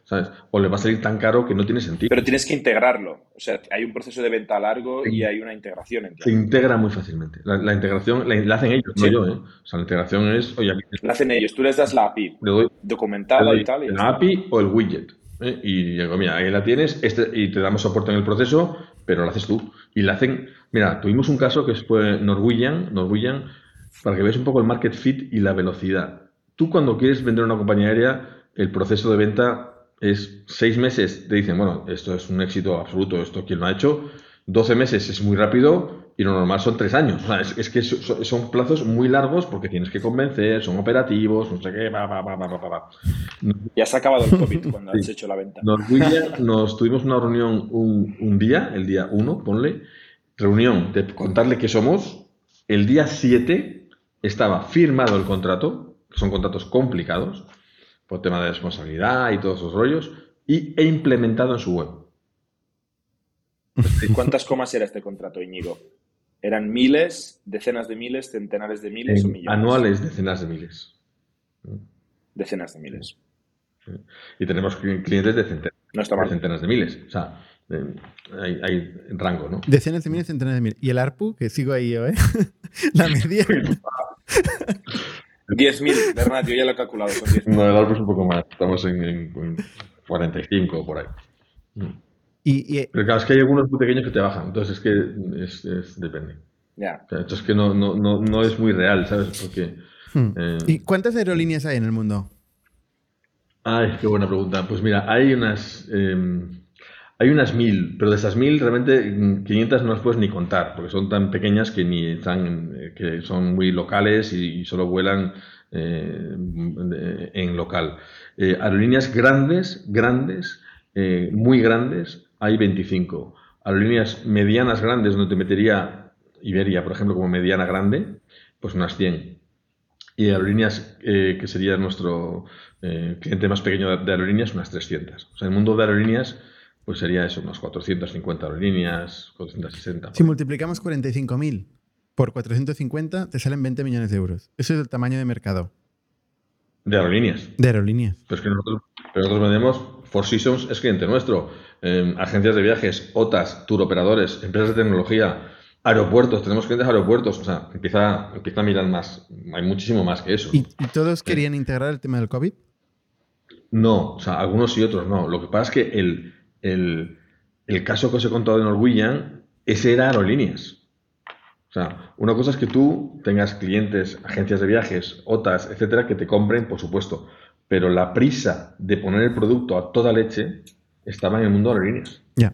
O le va a salir tan caro que no tiene sentido. Pero tienes que integrarlo. O sea, hay un proceso de venta largo y hay una integración. Entre se integra muy fácilmente. La, integración la, hacen ellos, no yo. ¿eh? O sea, la integración es... Oye, la hacen ellos. Tú les das la API documentada y tal. la API o el widget. ¿Eh? Y digo, mira, ahí la tienes este, y te damos soporte en el proceso, pero lo haces tú. Y la hacen... Mira, tuvimos un caso que fue Norwegian, Norwegian, para que veas un poco el market fit y la velocidad. Tú cuando quieres vender una compañía aérea, el proceso de venta es seis meses, te dicen, bueno, esto es un éxito absoluto, esto quién lo ha hecho. 12 meses es muy rápido y lo normal son tres años. O sea, es, que son, plazos muy largos porque tienes que convencer, son operativos, no sé qué, va, va, va, va, va. Ya se ha acabado el COVID cuando has hecho la venta. Nos, nos tuvimos una reunión un, un, día, el día 1, ponle, reunión de contarle qué somos. El día 7 estaba firmado el contrato, son contratos complicados por tema de responsabilidad y todos esos rollos, y, e implementado en su web. ¿Cuántas comas era este contrato, Íñigo? ¿Eran miles, decenas de miles, centenares de miles o millones? Anuales, decenas de miles. Decenas de miles. Y tenemos clientes de centenas, no está mal. centenas de miles. O sea, hay, hay, rango, ¿no? Decenas de miles, centenas de miles. ¿Y el ARPU? Que sigo ahí yo, ¿eh? La media. 10.000, Bernat, yo ya lo he calculado. No, el árbol es un poco más. Estamos en, 45 por ahí. Y, Pero claro, es que hay algunos muy pequeños que te bajan. Entonces es que es, depende. Ya. entonces es que no, no, no, no, es muy real, ¿sabes? Porque. Hmm. Eh, ¿Y cuántas aerolíneas hay en el mundo? Ay, qué buena pregunta. Pues mira, hay unas. Em, hay unas mil, pero de esas mil realmente 500 no las puedes ni contar, porque son tan pequeñas que ni están, eh, que son muy locales y, solo vuelan eh, en local. Eh, aerolíneas grandes, grandes, muy grandes, hay 25. Aerolíneas medianas grandes, donde te metería Iberia, por ejemplo, como mediana grande, pues unas 100. Y aerolíneas, que sería nuestro cliente más pequeño de aerolíneas, unas 300. O sea, el mundo de aerolíneas pues sería eso, unas 450 aerolíneas, 460. Si multiplicamos 45.000 por 450, te salen 20 millones de euros. Ese es el tamaño de mercado. De aerolíneas. De aerolíneas. Pero es que nosotros, nosotros vendemos, Four Seasons es cliente nuestro, em, agencias de viajes, OTAS, tour operadores, empresas de tecnología, aeropuertos, tenemos clientes aeropuertos, o sea, empieza, empieza a mirar más, hay muchísimo más que eso. ¿Y, todos querían integrar el tema del COVID? No, o sea, algunos y otros no. Lo que pasa es que el, el, caso que os he contado de Norwegian, ese era aerolíneas. O sea, una cosa es que tú tengas clientes, agencias de viajes, OTAS, etcétera, que te compren, por supuesto. Pero la prisa de poner el producto a toda leche estaba en el mundo de aerolíneas. Ya.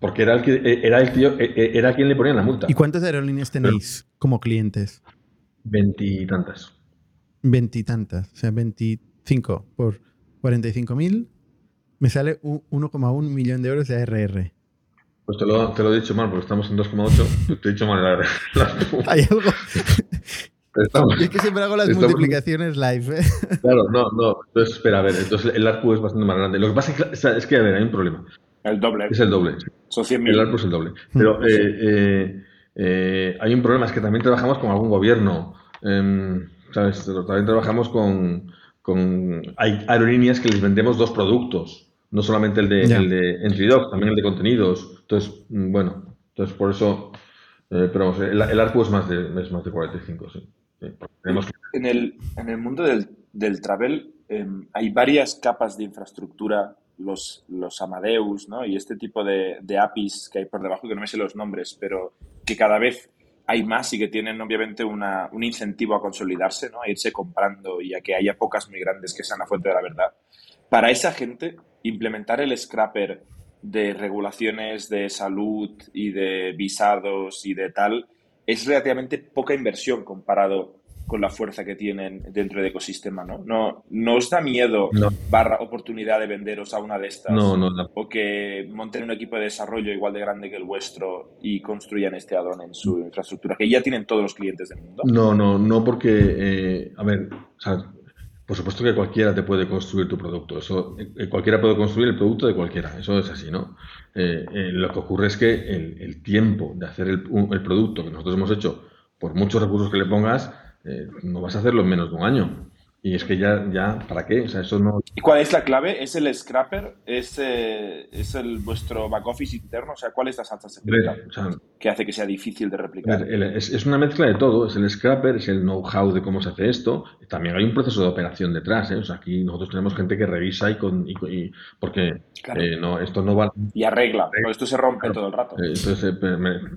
Porque era el que era el tío, e, e, era quien le ponía la multa. ¿Y cuántas aerolíneas tenéis como clientes? Veintitantas. Veintitantas. O sea, veinticinco por 45 mil me sale 1,1 millón de euros de ARR. Pues te lo, te lo he dicho mal, porque estamos en 2,8. Te he dicho mal la, Hay algo. es que siempre hago las multiplicaciones live. ¿eh? Claro, no, no. Entonces, espera, a ver. Entonces, el ARPU es bastante más grande. Lo que pasa es que, es que, a ver, hay un problema. El doble. Es el doble. Son 100.000. El ARPU es el doble. Pero eh, eh, hay un problema, es que también trabajamos con algún gobierno. Em, ¿sabes? También trabajamos con, con... Hay aerolíneas que les vendemos dos productos. No solamente el de, el de Entry también el de contenidos. Entonces, mm, bueno, entonces por eso... pero el, el, ARPU es más de, es más de 45, sí. En, el, en el mundo del, del travel em, hay varias capas de infraestructura los, los Amadeus, ¿no? Y este tipo de, de, APIs que hay por debajo, que no me sé los nombres, pero que cada vez hay más y que tienen obviamente una, un incentivo a consolidarse, ¿no? A irse comprando y a que haya pocas muy grandes que sean la fuente de la verdad. Para esa gente, implementar el scrapper de regulaciones de salud y de visados y de tal es relativamente poca inversión comparado con la fuerza que tienen dentro del ecosistema, ¿no? ¿No, no os da miedo barra oportunidad de venderos a una de estas? No, no, O que monten un equipo de desarrollo igual de grande que el vuestro y construyan este add-on en su infraestructura, que ya tienen todos los clientes del mundo. No, no, no porque, eh, a ver, o sea, por supuesto que cualquiera te puede construir tu producto. Eso, eh, cualquiera puede construir el producto de cualquiera. Eso es así, ¿no? Eh, lo que ocurre es que el, tiempo de hacer el, el producto que nosotros hemos hecho, por muchos recursos que le pongas, eh, no vas a hacerlo en menos de un año. Y es que ya, ya, ¿para qué? O sea, eso no... ¿Y cuál es la clave? ¿Es el scrapper? ¿Es, eh, ¿es el vuestro back office interno? O sea, ¿cuál es la salsa secreta que hace que sea difícil de replicar? Es, es, una mezcla de todo. Es el scrapper, es el know-how de cómo se hace esto. También hay un proceso de operación detrás. ¿eh? O sea, aquí nosotros tenemos gente que revisa y... Con, y, porque eh, no, esto no va... Y arregla. esto se rompe todo el rato. Entonces,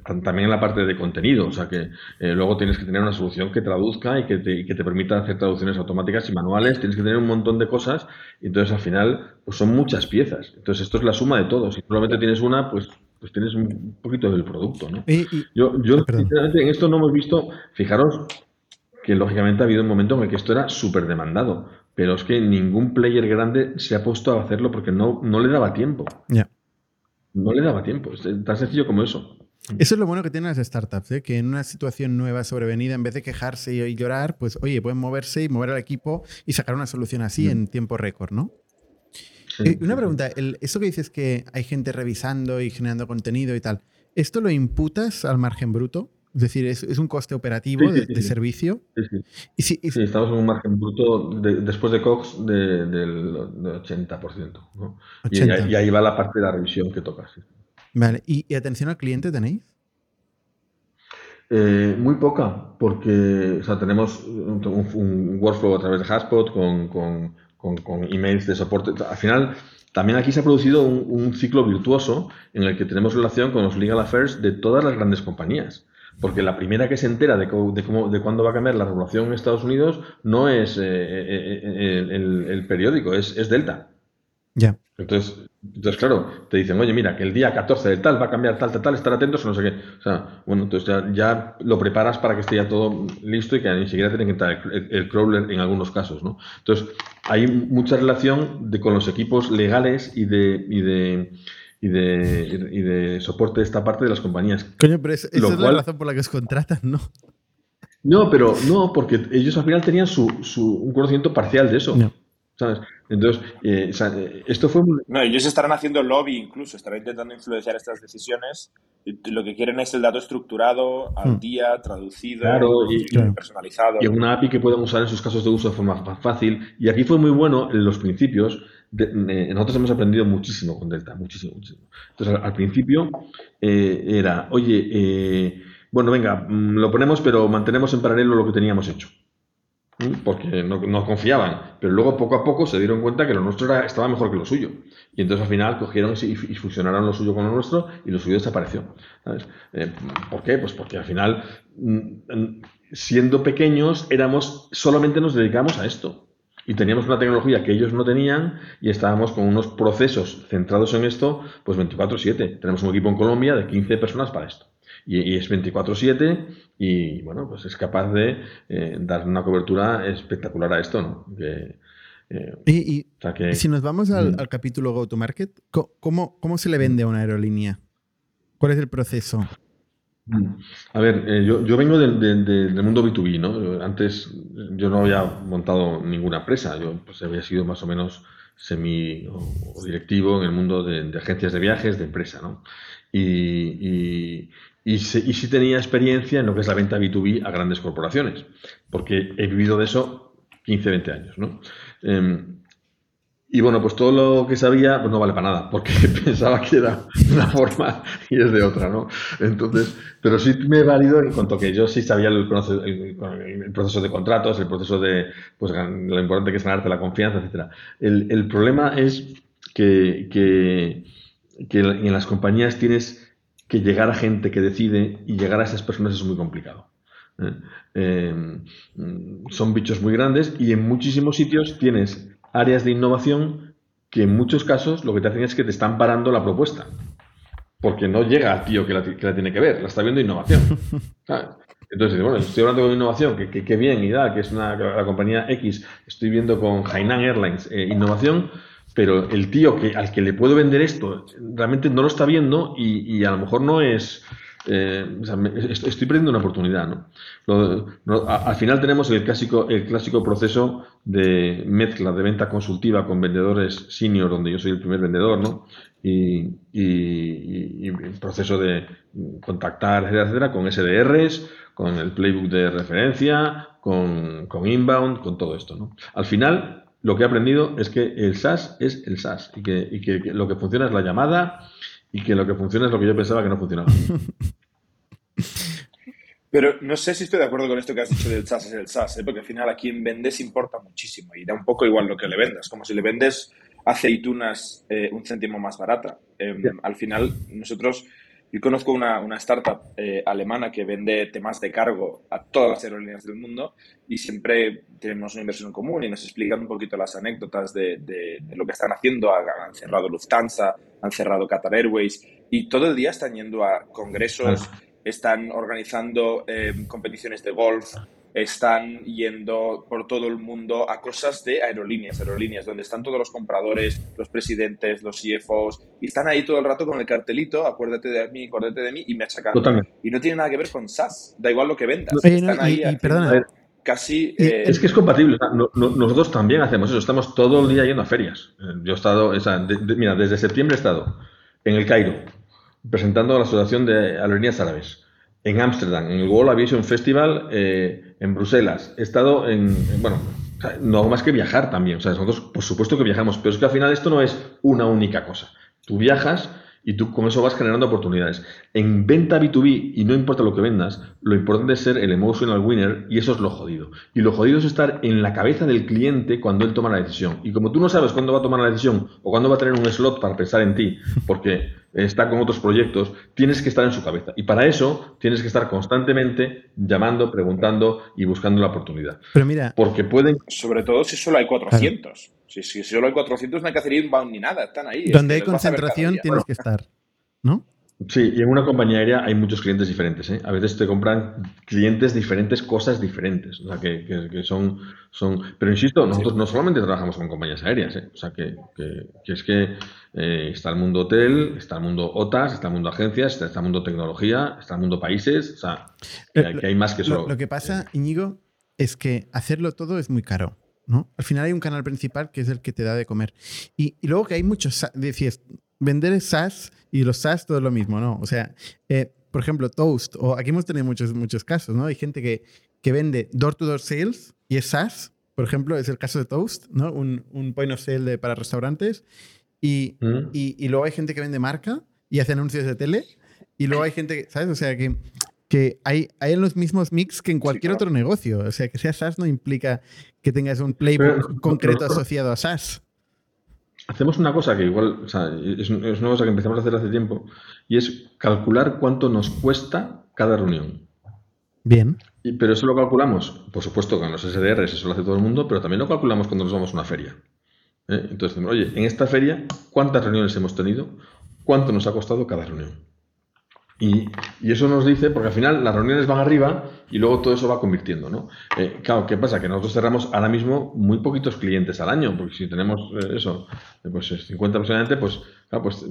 también en la parte de contenido. O sea, que luego tienes que tener una solución que traduzca y que te, y que te permita hacer traducciones automáticas y manuales, tienes que tener un montón de cosas, y entonces al final pues son muchas piezas. Entonces esto es la suma de todo. Si solamente tienes una, pues pues tienes un poquito del producto, ¿no? yo, yo sinceramente, en esto no hemos visto, fijaros que lógicamente ha habido un momento en el que esto era súper demandado, pero es que ningún player grande se ha puesto a hacerlo porque no, no le daba tiempo. Ya. No le daba tiempo, es tan sencillo como eso. Eso es lo bueno que tienen las startups, ¿eh? que en una situación nueva sobrevenida, en vez de quejarse y, llorar, pues oye, pueden moverse y mover al equipo y sacar una solución así en tiempo récord, ¿no? Eh, una pregunta, el, eso que dices que hay gente revisando y generando contenido y tal, ¿esto lo imputas al margen bruto? Es decir, ¿es, un coste operativo de, servicio? Sí, sí. estamos en un margen bruto después de COX del 80%. ¿no? Y, ahí va la parte de la revisión que toca. Vale, ¿y, atención al cliente tenéis? Eh, muy poca, porque tenemos un, workflow a través de Haspot con, con, emails de soporte. Al final, también aquí se ha producido un, ciclo virtuoso en el que tenemos relación con los legal affairs de todas las grandes compañías. Porque la primera que se entera de, cómo, de cuándo va a cambiar la regulación en Estados Unidos no es eh, eh, el, periódico, es Delta. Ya. Entonces, entonces, claro, te dicen, oye, mira, que el día 14 de tal va a cambiar tal, tal, tal, estar atentos o no sé qué. O sea, bueno, entonces ya, lo preparas para que esté ya todo listo y que ni siquiera tienen que entrar el, crawler en algunos casos, ¿no? Entonces, hay mucha relación de, con los equipos legales y de, y de, y de, y de soporte de esta parte de las compañías. Coño, pero esa es la razón por la que os contratan, ¿no? No, pero no, porque ellos al final tenían su, su un conocimiento parcial de eso. ¿Sabes? Entonces, eh, eh, esto fue muy... No, ellos estarán haciendo lobby incluso, estarán intentando influenciar estas decisiones. lo que quieren es el dato estructurado, al hmm. día, traducido y, personalizado. Y una API que puedan usar en sus casos de uso de forma fácil. Y aquí fue muy bueno en los principios. nosotros hemos aprendido muchísimo con Delta, muchísimo, muchísimo. Entonces, al, principio eh, era, oye, bueno, venga, mm, lo ponemos, pero mantenemos en paralelo lo que teníamos hecho porque no, confiaban, pero luego poco a poco se dieron cuenta que lo nuestro era, estaba mejor que lo suyo. Y entonces al final cogieron y, fusionaron lo suyo con lo nuestro y lo suyo desapareció. Eh, ¿Por qué? Pues porque al final, mm, siendo pequeños, éramos, solamente nos dedicamos a esto. Y teníamos una tecnología que ellos no tenían y estábamos con unos procesos centrados en esto, pues 24/7. Tenemos un equipo en Colombia de 15 personas para esto y, es 24/7 y bueno, pues es capaz de eh, dar una cobertura espectacular a esto, ¿no? Eh, y, si nos vamos al, mm. capítulo Go to Market, ¿cómo, ¿cómo se le vende a una aerolínea? ¿Cuál es el proceso? Mm. A ver, eh, yo, yo, vengo del, del, mundo B2B, ¿no? Antes yo no había montado ninguna empresa, yo pues había sido más o menos semi o, directivo en el mundo de, agencias de viajes, de empresa, ¿no? Y, y, sí tenía experiencia en lo que es la venta B2B a grandes corporaciones, porque he vivido de eso 15, 20 años, ¿no? Em, y bueno, pues todo lo que sabía pues no vale para nada, porque pensaba que era una forma y es de otra, ¿no? Entonces, pero sí me he valido en cuanto que yo sí sabía el proceso, el, proceso de contratos, el proceso de, pues lo importante que es ganarte la confianza. El, el problema es que, que, que en las compañías tienes que llegar a gente que decide y llegar a esas personas es muy complicado. ¿eh? Eh, son bichos muy grandes y en muchísimos sitios tienes áreas de innovación que en muchos casos lo que te hacen es que te están parando la propuesta. Porque no llega al tío que la, tiene que ver, la está viendo innovación. Entonces, bueno, estoy hablando de innovación, que, que, bien, y da, que es una, la compañía X, estoy viendo con Hainan Airlines eh, innovación, pero el tío que, al que le puedo vender esto realmente no lo está viendo y a lo mejor no es eh, estoy perdiendo una oportunidad. ¿no? al final tenemos el clásico, el clásico proceso de mezcla de venta consultiva con vendedores senior, donde yo soy el primer vendedor, ¿no? y, el proceso de contactar, etcétera, etcétera, con SDRs, con el playbook de referencia, con, inbound, con todo esto. ¿no? Al final, lo que he aprendido es que el SaaS es el SaaS y que, y que lo que funciona es la llamada y que lo que funciona es lo que yo pensaba que no funcionaba. Pero no sé si estoy de acuerdo con esto que has dicho del SaaS es el SaaS, ¿eh? porque al final a quien vendes importa muchísimo y da un poco igual lo que le vendas. Como si le vendes aceitunas eh, un céntimo más barata. Em, al final, nosotros, yo conozco una, una startup eh, alemana que vende temas de cargo a todas las aerolíneas del mundo y siempre tenemos una inversión en común y nos explican un poquito las anécdotas de, de, de lo que están haciendo. Han cerrado Lufthansa, han cerrado Qatar Airways y todo el día están yendo a congresos están organizando eh, competiciones de golf, están yendo por todo el mundo a cosas de aerolíneas, aerolíneas, donde están todos los compradores, los presidentes, los CFOs, y están ahí todo el rato con el cartelito, acuérdate de mí, acuérdate de mí, y me achacan. Y no tiene nada que ver con SaaS, da igual lo que vendas. están ahí perdona. Casi. Eh, es que es compatible. nosotros también hacemos eso. Estamos todo el día yendo a ferias. Yo he estado, mira, desde septiembre he estado en el Cairo, presentando a la Asociación de Aerolíneas Árabes, en Ámsterdam, en el World Aviation Festival eh, en Bruselas. He estado en, bueno, no hago más que viajar también. O sea, nosotros, por supuesto que viajamos, pero es que al final esto no es una única cosa. Tú viajas y tú con eso vas generando oportunidades. En venta B2B, y no importa lo que vendas, lo importante es ser el emotional winner y eso es lo jodido. Y lo jodido es estar en la cabeza del cliente cuando él toma la decisión. Y como tú no sabes cuándo va a tomar la decisión o cuándo va a tener un slot para pensar en ti, porque está con otros proyectos, tienes que estar en su cabeza. Y para eso tienes que estar constantemente llamando, preguntando y buscando la oportunidad. Pero mira, porque pueden... Sobre todo si solo hay 400. Si, si, solo hay 400 no hay que hacer inbound ni nada, están ahí. Donde hay concentración tienes que estar, ¿no? Sí, y en una compañía aérea hay muchos clientes diferentes. ¿eh? A veces te compran clientes diferentes, cosas diferentes. O sea, que, que, son, son... Pero insisto, nosotros no solamente trabajamos con compañías aéreas. ¿eh? O sea, que, que es que eh, está el mundo hotel, está el mundo OTAS, está el mundo agencias, está, el mundo tecnología, está el mundo países. O sea, que, hay más que solo... Lo, que pasa, Íñigo, es que hacerlo todo es muy caro. ¿No? Al final hay un canal principal que es el que te da de comer. Y, y luego que hay muchos, decías, vender SaaS y los SaaS todo lo mismo, ¿no? O sea, eh, por ejemplo, Toast, o aquí hemos tenido muchos, muchos casos, ¿no? Hay gente que, que vende door-to-door sales y es SaaS, por ejemplo, es el caso de Toast, ¿no? Un, un point of sale para restaurantes. Y, mm. y, y, luego hay gente que vende marca y hace anuncios de tele. Y luego hay gente, que, ¿sabes? O sea, que, que hay, hay los mismos mix que en cualquier otro negocio. O sea, que sea SaaS no implica que tengas un playbook concreto asociado a SaaS hacemos una cosa que igual, o sea, es, una cosa que empezamos a hacer hace tiempo, y es calcular cuánto nos cuesta cada reunión. Bien. Y, pero eso lo calculamos, por supuesto, con los SDRs, eso lo hace todo el mundo, pero también lo calculamos cuando nos vamos a una feria. ¿eh? Entonces, oye, en esta feria, ¿cuántas reuniones hemos tenido? ¿Cuánto nos ha costado cada reunión? Y, eso nos dice, porque al final las reuniones van arriba y luego todo eso va convirtiendo, ¿no? Eh, claro, ¿qué pasa? Que nosotros cerramos ahora mismo muy poquitos clientes al año, porque si tenemos eh, eso, eh, pues 50 aproximadamente, pues, claro, pues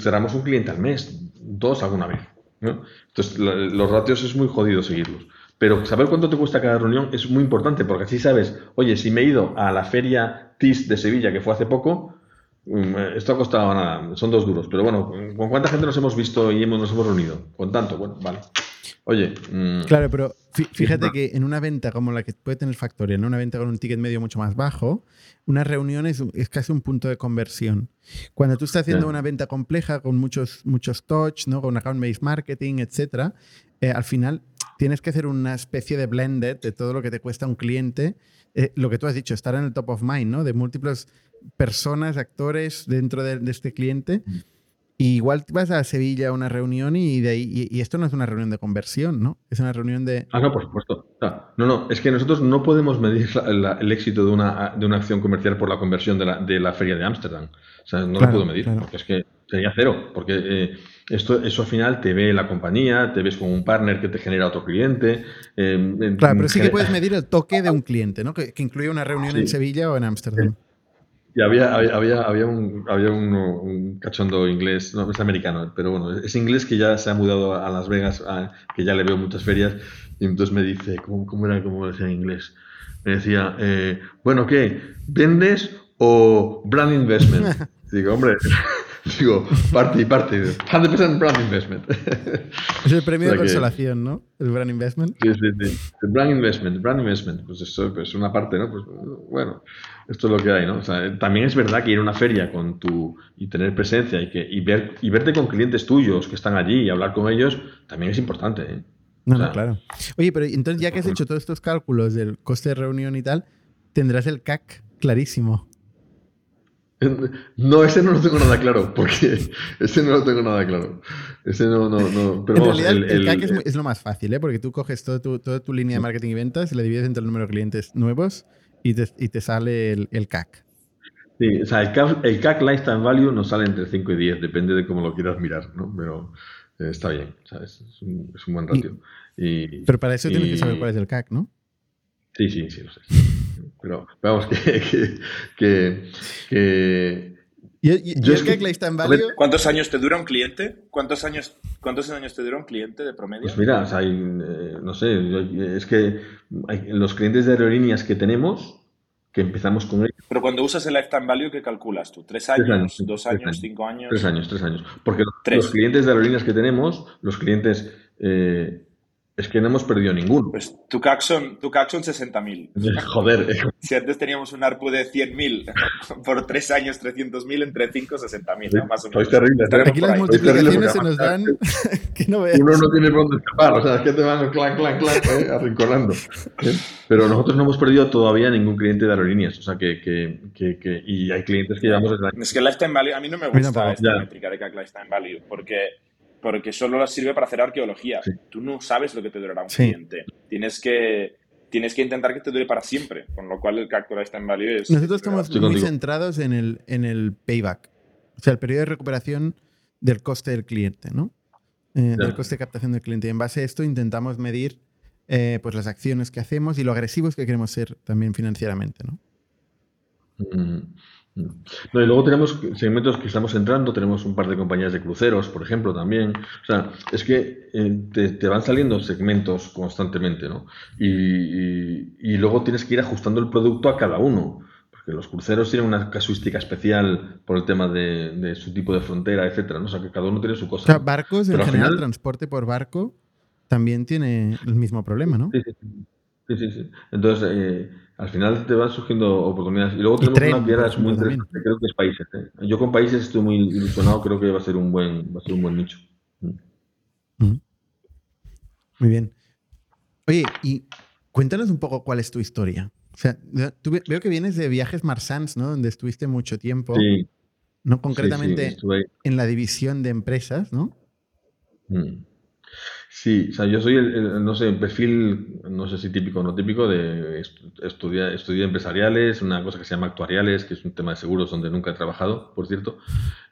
cerramos un cliente al mes, dos alguna vez, ¿no? Entonces, los ratios es muy jodido seguirlos. Pero saber cuánto te cuesta cada reunión es muy importante, porque así sabes, oye, si me he ido a la feria TIS de Sevilla, que fue hace poco, mm, esto ha costado nada, son dos duros. Pero bueno, ¿con cuánta gente nos hemos visto y hemos, nos hemos reunido? Con tanto, bueno, vale. Oye. Mm, claro, pero fíjate que en una venta como la que puede tener Factorial, en una venta con un ticket medio mucho más bajo, una reunión es, casi un punto de conversión. Cuando tú estás haciendo una venta compleja con muchos, muchos touch, ¿no? con account-based marketing, etc., eh, al final tienes que hacer una especie de blended de todo lo que te cuesta un cliente. Eh, lo que tú has dicho, estar en el top of mind, ¿no? De múltiples personas, actores dentro de, de este cliente. Mm igual vas a Sevilla a una reunión y de ahí, y, esto no es una reunión de conversión, ¿no? Es una reunión de... Ah, no, por supuesto. No, no, es que nosotros no podemos medir el éxito de una, de una acción comercial por la conversión de la, de la feria de Ámsterdam. O sea, no lo puedo medir, porque es que sería cero, porque eh, esto, eso al final te ve la compañía, te ves como un partner que te genera otro cliente. Eh, claro, pero sí que puedes medir el toque de un cliente, ¿no? Que, incluye una reunión en Sevilla o en Ámsterdam. Y había, había, había, un, había un, cachondo inglés, no, es americano, pero bueno, es inglés que ya se ha mudado a Las Vegas, que ya le veo muchas ferias, y entonces me dice, ¿cómo, cómo era cómo decía en inglés? Me decía, eh, bueno, ¿qué? ¿Vendes o brand investment? Digo, hombre, Digo, parte y parte. 100% brand investment. Es el premio de consolación, ¿no? El brand investment. Sí, sí, sí. El brand investment, brand investment. Pues eso es pues una parte, ¿no? Pues bueno, esto es lo que hay, ¿no? O sea, también es verdad que ir a una feria con tu y tener presencia y, que, y, ver, y verte con clientes tuyos que están allí y hablar con ellos también es importante, ¿eh? No, no, claro. Oye, pero entonces ya que has hecho todos estos cálculos del coste de reunión y tal, tendrás el CAC clarísimo. No, ese no lo tengo nada claro, porque ese no lo tengo nada claro. Ese no, no, no. Pero en realidad, el, CAC es, lo más fácil, ¿eh? porque tú coges todo tu, toda tu línea de marketing y ventas y la divides entre el número de clientes nuevos y te, y te sale el, CAC. Sí, o sea, el CAC, el CAC Lifetime Value nos sale entre 5 y 10, depende de cómo lo quieras mirar, ¿no? Pero eh, está bien, ¿sabes? Es un, es un buen ratio. Y, pero para eso tienes que saber cuál es el CAC, ¿no? Sí, sí, sí, lo sé. Pero vamos, que. que, que, ¿Y, yo es que, ¿Cuántos años te dura un cliente? ¿Cuántos años, ¿Cuántos años te dura un cliente de promedio? Pues mira, hay, eh, no sé, es que los clientes de aerolíneas que tenemos, que empezamos con ellos. Pero cuando usas el lifetime value, ¿qué calculas tú? ¿Tres años? ¿Dos años? ¿Cinco años? Tres años, tres años. Porque los clientes de aerolíneas que tenemos, los clientes eh, es que no hemos perdido ninguno. Pues tu CAC son, tu 60.000. Joder. Eh. Si antes teníamos un ARPU de 100.000 por tres años 300.000, entre 5 60.000, ¿no? más o menos. terrible. Aquí las multiplicaciones se nos dan que no veas. Uno no tiene por dónde escapar, o sea, es que te van clan, clan, clan, eh, arrinconando. ¿eh? Pero nosotros no hemos perdido todavía ningún cliente de aerolíneas, o sea, que, que, que, que y hay clientes que llevamos desde Es que lifetime value, a mí no me gusta esta métrica de CAC lifetime value, porque porque solo sirve para hacer arqueología. Tú no sabes lo que te durará un cliente. Tienes que, tienes que intentar que te dure para siempre, con lo cual el Cactus Lifetime Value es... Nosotros estamos muy centrados en el, en el payback, o sea, el periodo de recuperación del coste del cliente, ¿no? Eh, del coste de captación del cliente. Y en base a esto intentamos medir eh, pues las acciones que hacemos y lo agresivos que queremos ser también financieramente, ¿no? Mm. No, y luego tenemos segmentos que estamos entrando, tenemos un par de compañías de cruceros, por ejemplo, también. O sea, es que eh, te, van saliendo segmentos constantemente, ¿no? Y, luego tienes que ir ajustando el producto a cada uno, porque los cruceros tienen una casuística especial por el tema de, su tipo de frontera, etcétera, ¿no? O sea, que cada uno tiene su cosa. O sea, barcos, en general, transporte por barco también tiene el mismo problema, ¿no? Sí, sí, sí. Sí, sí. Entonces, eh, al final te van surgiendo oportunidades. Y luego tenemos una que es muy interesante, creo que es países. ¿eh? Yo con países estoy muy ilusionado, creo que va a ser un buen, va a ser un buen nicho. Mm. Muy bien. Oye, y cuéntanos un poco cuál es tu historia. O sea, veo que vienes de viajes Marsans, ¿no? Donde estuviste mucho tiempo. Sí. No concretamente en la división de empresas, ¿no? Mm. Sí, o sea, yo soy el, no sé, perfil, no sé si típico o no típico, de estudiar, estudiar empresariales, una cosa que se llama actuariales, que es un tema de seguros donde nunca he trabajado, por cierto.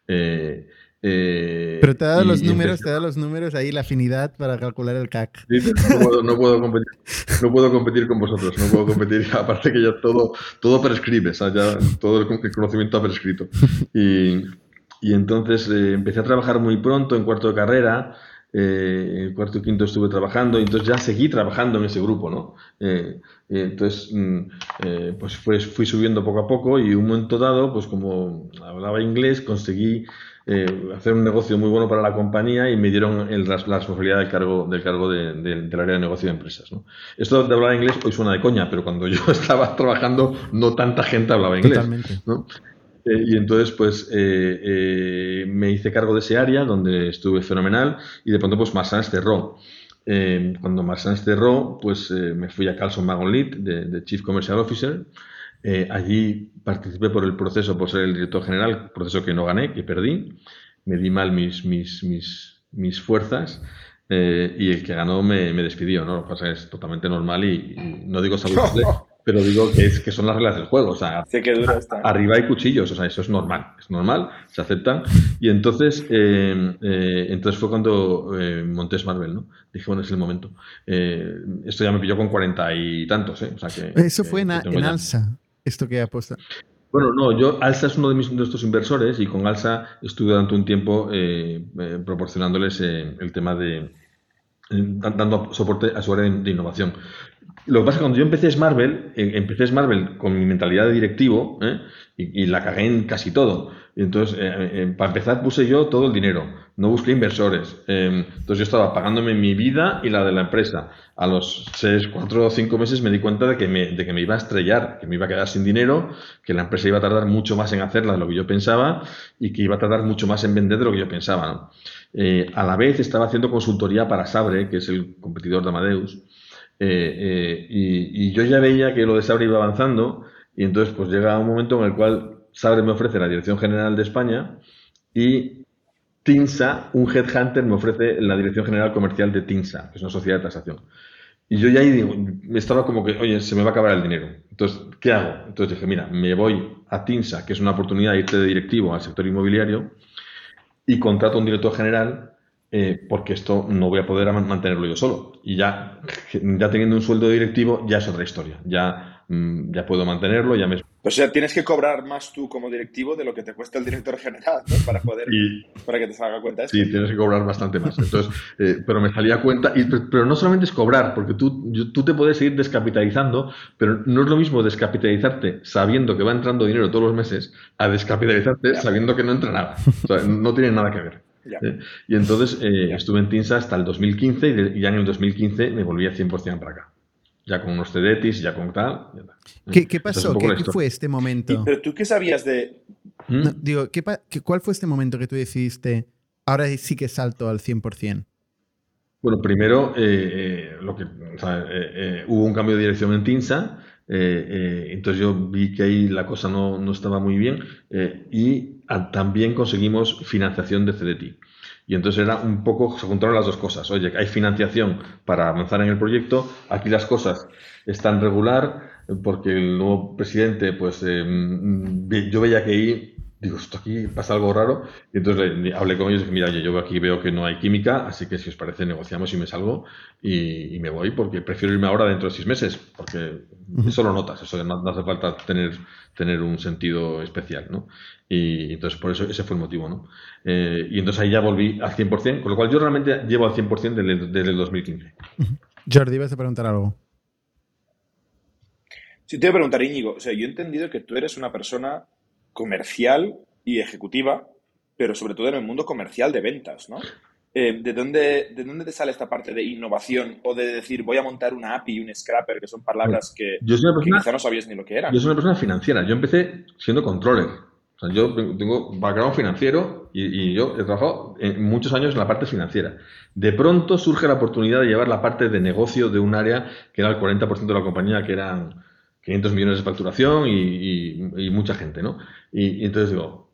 Eh, eh, Pero te ha dado los números, te da los números ahí, la afinidad para calcular el CAC. no, puedo, competir, no puedo competir con vosotros, no puedo competir, aparte que ya todo, todo prescribe, o sea, ya todo el conocimiento ha prescrito. Y, y entonces eh, empecé a trabajar muy pronto en cuarto de carrera eh, el cuarto y quinto estuve trabajando y entonces ya seguí trabajando en ese grupo, ¿no? Eh, entonces, mm, pues fui subiendo poco a poco y un momento dado, pues como hablaba inglés, conseguí hacer un negocio muy bueno para la compañía y me dieron la, responsabilidad del cargo del cargo de, del área de negocio de empresas. ¿no? Esto de hablar inglés hoy suena de coña, pero cuando yo estaba trabajando no tanta gente hablaba inglés. Totalmente. ¿no? Eh, y entonces, pues, eh, eh, me hice cargo de ese área donde estuve fenomenal y de pronto, pues, Marsans cerró. cuando Marsans cerró, pues, me fui a Carlson Magon de, Chief Commercial Officer. allí participé por el proceso, por ser el director general, proceso que no gané, que perdí. Me di mal mis, mis, mis, mis fuerzas. y el que ganó me, me, despidió, ¿no? Lo que pasa es totalmente normal y, no digo saludable, pero digo que, es, que son las reglas del juego. O sea, arriba hay cuchillos, o sea, eso es normal, es normal, se aceptan. Y entonces, eh, eh, entonces fue cuando eh, monté Marvel, ¿no? Dije, bueno, es el momento. esto ya me pilló con cuarenta y tantos, ¿eh? O sea que, eso fue en, Alsa, esto que apuesta. Bueno, no, yo, Alsa es uno de, mis, de estos inversores y con Alsa estuve durante un tiempo proporcionándoles el tema de, dando soporte a su área de innovación. Lo que pasa es que cuando yo empecé Marvel, eh, empecé Marvel con mi mentalidad de directivo ¿eh? y, la cagué en casi todo. Entonces, eh, para empezar, puse yo todo el dinero, no busqué inversores. entonces, yo estaba pagándome mi vida y la de la empresa. A los 6, 4 o 5 meses me di cuenta de que, me, de que me iba a estrellar, que me iba a quedar sin dinero, que la empresa iba a tardar mucho más en hacerla de lo que yo pensaba y que iba a tardar mucho más en vender de lo que yo pensaba. a la vez, estaba haciendo consultoría para Sabre, que es el competidor de Amadeus. Eh, eh, y, yo ya veía que lo de Sabre iba avanzando y entonces pues llega un momento en el cual Sabre me ofrece la Dirección General de España y TINSA, un headhunter, me ofrece la Dirección General Comercial de TINSA, que es una sociedad de tasación. Y yo ya ahí digo, estaba como que, oye, se me va a acabar el dinero. Entonces, ¿qué hago? Entonces dije, mira, me voy a TINSA, que es una oportunidad de irte de directivo al sector inmobiliario, y contrato a un director general eh, porque esto no voy a poder mantenerlo yo solo. Y ya, ya teniendo un sueldo directivo, ya es otra historia. Ya, mm, ya puedo mantenerlo, ya me... O sea, tienes que cobrar más tú como directivo de lo que te cuesta el director general, Para poder, para que te salga cuenta Sí, tienes que cobrar bastante más. Entonces, eh, pero me salía cuenta, y, pero no solamente es cobrar, porque tú, tú te puedes seguir descapitalizando, pero no es lo mismo descapitalizarte sabiendo que va entrando dinero todos los meses a descapitalizarte sabiendo que no entra nada. O sea, no tiene nada que ver. ¿Eh? Y entonces eh, estuve en TINSA hasta el 2015 y, ya en el 2015 me volví a 100% para acá. Ya con unos CDETIS, ya con tal. ¿Qué, ¿Qué, pasó? ¿Qué, fue este momento? ¿Pero tú qué sabías de...? ¿Mm? digo, ¿qué, ¿cuál fue este momento que tú decidiste, ahora sí que salto al 100%? Bueno, primero, eh, lo que, hubo un cambio de dirección en TINSA, entonces yo vi que ahí la cosa no, no estaba muy bien y también conseguimos financiación de CDT. Y entonces era un poco, se juntaron las dos cosas. Oye, hay financiación para avanzar en el proyecto, aquí las cosas están regular, porque el nuevo presidente, pues eh, yo veía que ahí digo, esto aquí pasa algo raro. Y entonces hablé con ellos y dije, mira, yo aquí veo que no hay química, así que si os parece negociamos y me salgo y, me voy porque prefiero irme ahora dentro de seis meses, porque eso lo notas, eso no, hace falta tener, tener un sentido especial, ¿no? Y entonces por eso ese fue el motivo, ¿no? Eh, y entonces ahí ya volví al 100%, con lo cual yo realmente llevo al 100% desde, desde el 2015. Jordi, vas a preguntar algo. Sí, te voy a preguntar, Íñigo, o sea, yo he entendido que tú eres una persona comercial y ejecutiva, pero sobre todo en el mundo comercial de ventas, ¿no? Eh, ¿de, dónde, ¿De dónde te sale esta parte de innovación o de decir voy a montar una API y un scrapper, que son palabras que, yo quizá no sabías ni lo que eran? Yo soy una persona financiera. Yo empecé siendo controller. O sea, yo tengo background financiero y, yo he trabajado en muchos años en la parte financiera. De pronto surge la oportunidad de llevar la parte de negocio de un área que era el 40% de la compañía, que eran 500 millones de facturación y, mucha gente, ¿no? Y, entonces digo,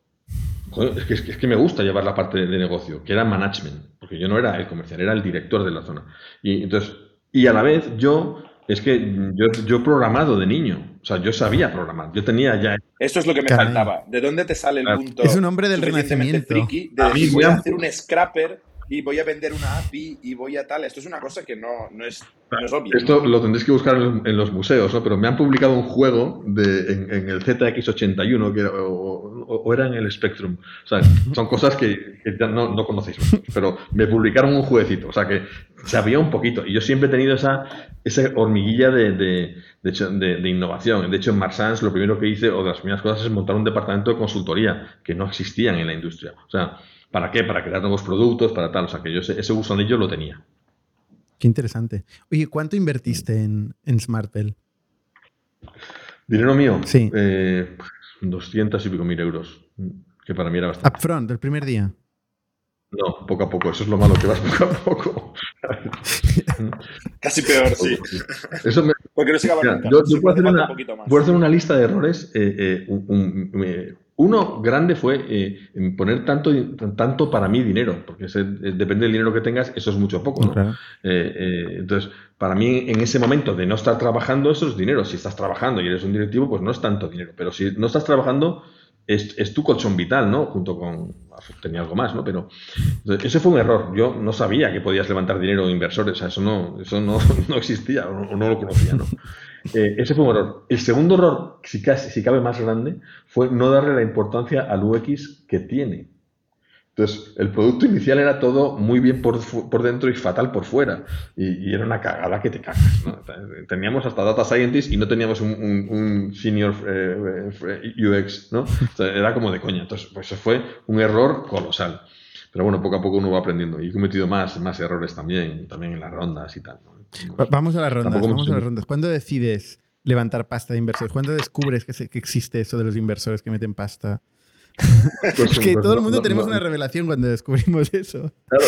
es, que, es, que, me gusta llevar la parte de negocio, que era management, porque yo no era el comercial, era el director de la zona. Y entonces, y a la vez yo, es que yo, yo he programado de niño, o sea, yo sabía programar, yo tenía ya... Esto es lo que me faltaba. ¿De dónde te sale el punto? Es un hombre del renacimiento. de decir, voy a hacer un scrapper y voy a vender una API y voy a tal. Esto es una cosa que no, no, es, obvia. Esto lo tendréis que buscar en, los museos, ¿no? Pero me han publicado un juego de, en, el ZX81 que o, era en el Spectrum. O sea, son cosas que, no, no, conocéis, pero me publicaron un jueguecito. O sea, que sabía un poquito. Y yo siempre he tenido esa, esa hormiguilla de, de, de, innovación. De hecho, en Marsans lo primero que hice, o de las primeras cosas, es montar un departamento de consultoría que no existían en la industria. O sea, ¿para qué? Para crear nuevos productos, para tal. O sea, que yo ese, ese gusanillo lo tenía. Qué interesante. Oye, ¿cuánto invertiste en, en SmartBell? ¿Dinero mío? Sí. Eh, 200 y pico mil euros, que para mí era bastante. Upfront, del primer día. No, poco a poco, eso es lo malo, que vas poco a poco. Casi peor, sí. Eso me... Porque no se acaba nunca. Yo, yo puedo, hacer una, puedo, hacer una, lista de errores. Eh, eh, uno grande fue eh, poner tanto, tanto para mí dinero, porque depende del dinero que tengas, eso es mucho poco. ¿no? entonces, para mí, en ese momento de no estar trabajando, eso es dinero. Si estás trabajando y eres un directivo, pues no es tanto dinero. Pero si no estás trabajando, es, tu colchón vital, ¿no? Junto con. Tenía algo más, ¿no? Pero ese fue un error. Yo no sabía que podías levantar dinero de inversores. O sea, eso no, eso no, no existía o no, lo conocía, ¿no? Eh, ese fue un error. El segundo error, si, cabe más grande, fue no darle la importancia al UX que tiene. Entonces, el producto inicial era todo muy bien por, por dentro y fatal por fuera. Y, era una cagada que te cagas. Teníamos hasta Data Scientist y no teníamos un, senior eh, eh, UX, ¿no? era como de coña. Entonces, pues fue un error colosal. Pero bueno, poco a poco uno va aprendiendo. Y he cometido más, más errores también, también en las rondas y tal. Vamos a las rondas, vamos a las rondas. ¿Cuándo decides levantar pasta de inversores? ¿Cuándo descubres que, que existe eso de los inversores que meten pasta? Pues, que todo el mundo tenemos una revelación cuando descubrimos eso. Claro,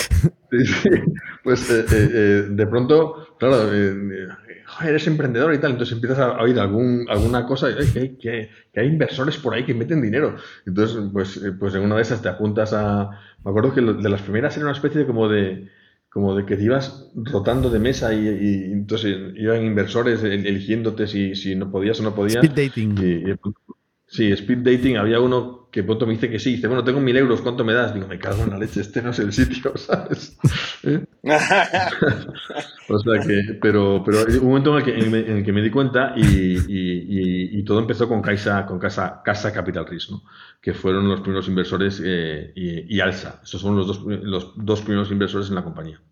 pues eh, eh, eh, de pronto, claro, eres emprendedor y tal, entonces empiezas a oír algún, alguna cosa, que, que, hay inversores por ahí que meten dinero. Entonces, pues, pues en una de esas te apuntas a... Me acuerdo que de las primeras era una especie de como de como de que te ibas rotando de mesa y, entonces iban inversores eligiéndote si, si, no podías o no podías. Speed dating. y, Sí, speed dating, había uno que pronto me dice que sí, dice, bueno, tengo mil euros, ¿cuánto me das? Digo, me cago en la leche, este no es el sitio, ¿sabes? ¿Eh? o sea que, pero, pero un momento en el que, me, di cuenta y, todo empezó con Casa, con Casa, Casa Capital Risk, ¿no? que fueron los primeros inversores eh, y, Alsa. Esos fueron los dos, los dos primeros inversores en la compañía.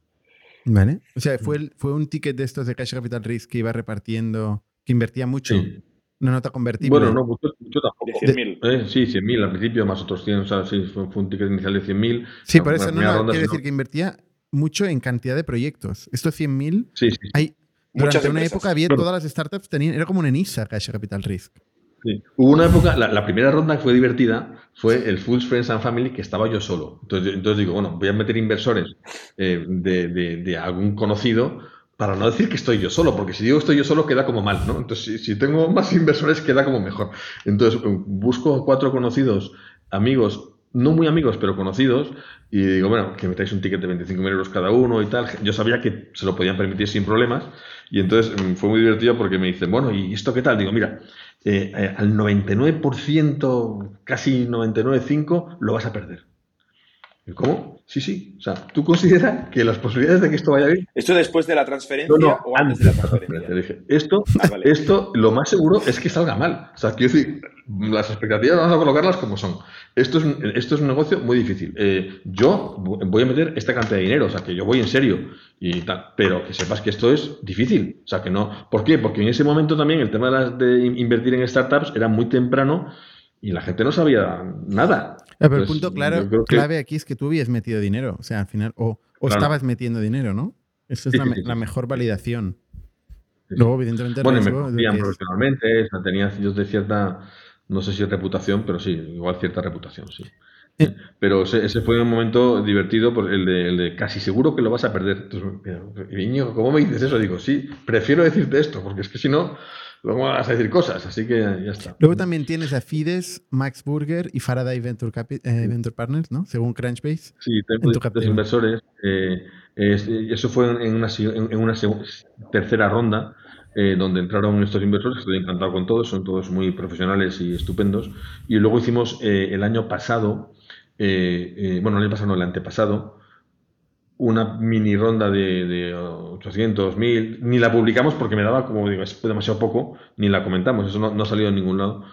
Vale. O sea, fue, fue un ticket de estos de Casa Capital Risk que iba repartiendo, que invertía mucho. Sí. Una nota convertible. Bueno, no, mucho, tampoco. De 100.000. Eh, sí, 100.000 al principio, más otros 100. O sea, sí, fue, un ticket inicial de 100.000. Sí, por eso no, no quiere decir que invertía mucho en cantidad de proyectos. Estos 100.000. Sí, sí. Hay, durante una época había todas las startups, tenían, era como un ENISA, Cash Capital Risk. Sí. Hubo una época, la, primera ronda que fue divertida fue el Fools, Friends and Family, que estaba yo solo. Entonces, entonces digo, bueno, voy a meter inversores eh, de, de, de algún conocido para no decir que estoy yo solo, porque si digo estoy yo solo queda como mal, ¿no? Entonces, si, tengo más inversores queda como mejor. Entonces, busco cuatro conocidos, amigos, no muy amigos, pero conocidos, y digo, bueno, que metáis un ticket de 25.000 euros cada uno y tal. Yo sabía que se lo podían permitir sin problemas, y entonces mm, fue muy divertido porque me dicen, bueno, ¿y esto qué tal? Digo, mira, eh, eh, al 99%, casi 99,5% lo vas a perder. ¿Cómo? Sí, sí. O sea, ¿tú consideras que las posibilidades de que esto vaya bien? ¿Esto después de la transferencia o antes, de la transferencia? Dije, esto, ah, esto, lo más seguro es que salga mal. O sea, quiero decir, las expectativas vamos a colocarlas como son. Esto es, esto es un negocio muy difícil. Eh, yo voy a meter esta cantidad de dinero, o sea, que yo voy en serio y tal, pero que sepas que esto es difícil. O sea, que no. ¿Por qué? Porque en ese momento también el tema de, las, de invertir en startups era muy temprano y la gente no sabía nada. Pero el punto claro, clave aquí es que tú habías metido dinero, o sea, al final, o, estabas metiendo dinero, ¿no? Esa es la, mejor validación. Luego, evidentemente, bueno, me conocían profesionalmente, tenía yo de cierta, no sé si reputación, pero sí, igual cierta reputación, sí. Eh. Pero ese, fue un momento divertido, por el, de, el de, casi seguro que lo vas a perder. Entonces, ¿cómo me dices eso? Digo, sí, prefiero decirte esto, porque es que si no, luego vas a decir cosas, así que ya está. Luego también tienes a Fides, Max Burger y Faraday Venture, eh, Venture Partners, ¿no? Según Crunchbase. Sí, tengo dos inversores. Eh, eso fue en una, en una tercera ronda. Eh, donde entraron estos inversores, estoy encantado con todos, son todos muy profesionales y estupendos. Y luego hicimos el año pasado, bueno, el año pasado no, el antepasado, una mini ronda de, de 800, 1000, ni la publicamos porque me daba, como digo, es demasiado poco, ni la comentamos, eso no, no ha salido en ningún lado,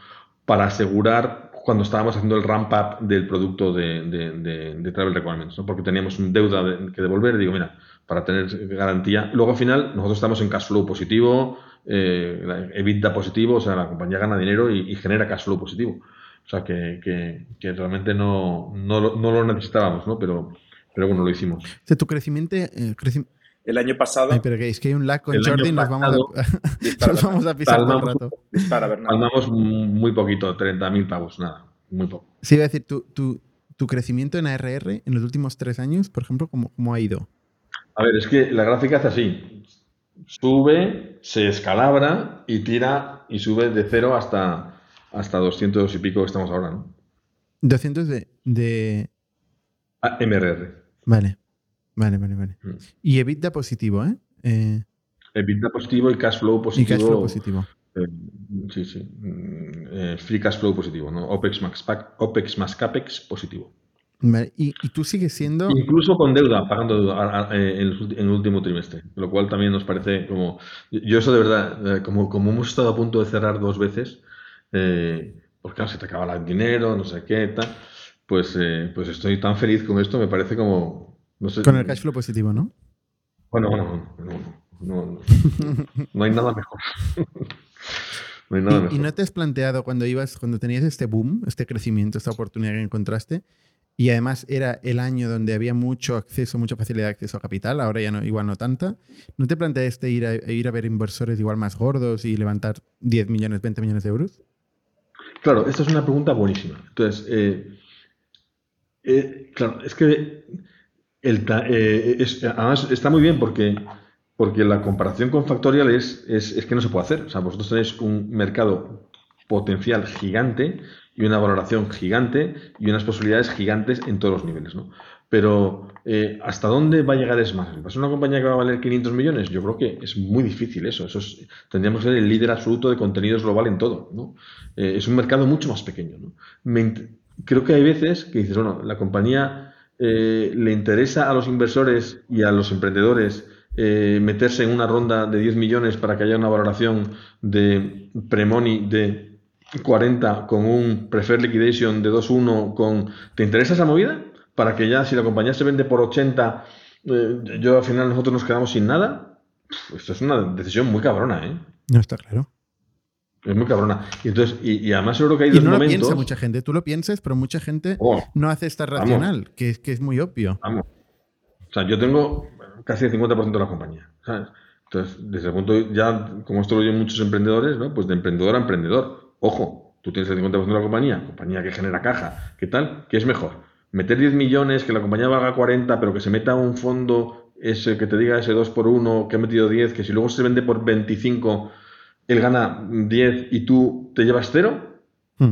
para asegurar cuando estábamos haciendo el ramp up del producto de, de, Travel Requirements, ¿no? porque teníamos un deuda que devolver, digo, mira, para tener garantía. Luego al final nosotros estamos en cash flow positivo, eh, EBITDA positivo, o sea, la compañía gana dinero y, genera cash flow positivo. O sea, que, que, realmente no, no, lo necesitábamos, ¿no? Pero, pero bueno, lo hicimos. Tu crecimiento... Eh, el año pasado. Ay, pero que es que hay un lag con Jordi, nos vamos, a, nos vamos a pisar un rato. Andamos muy poquito, 30.000 pavos, nada, muy poco. Sí, iba a decir, tu, tu, tu, crecimiento en ARR en los últimos tres años, por ejemplo, ¿cómo, ¿cómo, ha ido? A ver, es que la gráfica hace así. Sube, se escalabra y tira y sube de cero hasta, hasta 200 y pico que estamos ahora, ¿no? 200 de... de... Ah, MRR. Vale. Vale, vale, vale. Mm. Y EBITDA positivo, ¿eh? ¿eh? EBITDA positivo y cash flow positivo. Y cash flow positivo. Eh, sí, sí. Mm, eh, free cash flow positivo, ¿no? OPEX más, OPEX más CAPEX positivo. Vale. ¿Y, ¿Y, tú sigues siendo. Incluso con deuda, pagando deuda en, el, último trimestre. Lo cual también nos parece como. Yo, eso de verdad, como, como hemos estado a punto de cerrar dos veces, porque claro, se te acaba el dinero, no sé qué, tal. Pues, pues estoy tan feliz con esto, me parece como, con el cash flow positivo, ¿no? Bueno, bueno, no, no, hay nada mejor. no hay nada ¿Y, mejor. ¿Y no te has planteado cuando ibas, cuando tenías este boom, este crecimiento, esta oportunidad que encontraste, y además era el año donde había mucho acceso, mucha facilidad de acceso a capital, ahora ya no, igual no tanta. ¿No te planteaste ir a, ir a ver inversores igual más gordos y levantar 10 millones, 20 millones de euros? Claro, esta es una pregunta buenísima. Entonces, eh, eh, claro, es que eh, además, está muy bien porque, porque la comparación con Factorial es, es, que no se puede hacer. O sea, vosotros tenéis un mercado potencial gigante y una valoración gigante y unas posibilidades gigantes en todos los niveles, ¿no? Pero eh, ¿hasta dónde va a llegar? ¿Va a ser una compañía que va a valer 500 millones? Yo creo que es muy difícil eso. eso tendríamos que ser el líder absoluto de contenidos global en todo, ¿no? Es un mercado mucho más pequeño, ¿no? Creo que hay veces que dices, bueno, la compañía eh, le interesa a los inversores y a los emprendedores eh, meterse en una ronda de 10 millones para que haya una valoración de premoni de 40 con un preferred liquidation de 2.1 con... ¿Te interesa esa movida? Para que ya si la compañía se vende por 80, eh, yo al final nosotros nos quedamos sin nada. esto es una decisión muy cabrona, ¿eh? No está claro. Es muy cabrona. Y, entonces, y, además seguro que hay dos no momentos... lo piensa mucha gente. Tú lo piensas, pero mucha gente oh, no hace esta racional, que es, que es muy obvio. Vamos. O sea, yo tengo casi el 50% de la compañía. ¿sabes? Entonces, desde el punto ya, como esto lo oyen muchos emprendedores, ¿no? Pues de emprendedor a emprendedor. Ojo, tú tienes el 50% de la compañía, compañía que genera caja, ¿qué tal? ¿Qué es mejor? Meter 10 millones, que la compañía valga 40, pero que se meta un fondo ese que te diga ese 2 por 1 que ha metido 10, que si luego se vende por 25 él gana 10 y tú te llevas 0. Hmm.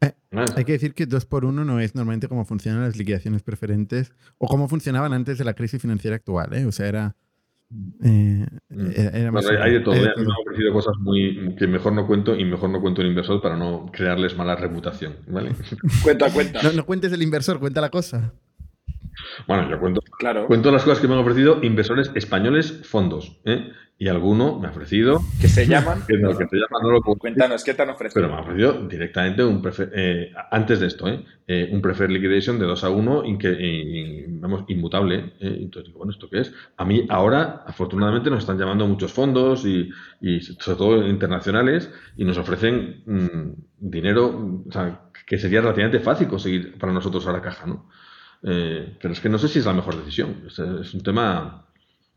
Eh, hay que decir que 2 por 1 no es normalmente cómo funcionan las liquidaciones preferentes o cómo funcionaban antes de la crisis financiera actual. ¿eh? O sea, era. Eh, mm. más hay, de todo. Me han ofrecido cosas muy que mejor no cuento y mejor no cuento el inversor para no crearles mala reputación. ¿vale? cuenta, cuenta. No, no cuentes el inversor, cuenta la cosa. Bueno, yo cuento, claro. cuento las cosas que me han ofrecido inversores españoles fondos. ¿eh? Y alguno me ha ofrecido. ¿Que se llaman? Que no, que se llaman, no lo puedo Cuéntanos, ¿qué te han ofrecido? Pero me ha ofrecido directamente un prefer, eh, antes de esto, ¿eh? ¿eh? un prefer liquidation de 2 a 1, vamos, inmutable. ¿eh? Entonces digo, bueno, ¿esto qué es? A mí ahora, afortunadamente, nos están llamando muchos fondos y, y sobre todo internacionales y nos ofrecen mm, dinero, o sea, que sería relativamente fácil conseguir para nosotros a la caja, ¿no? Eh, pero es que no sé si es la mejor decisión. Es, un tema.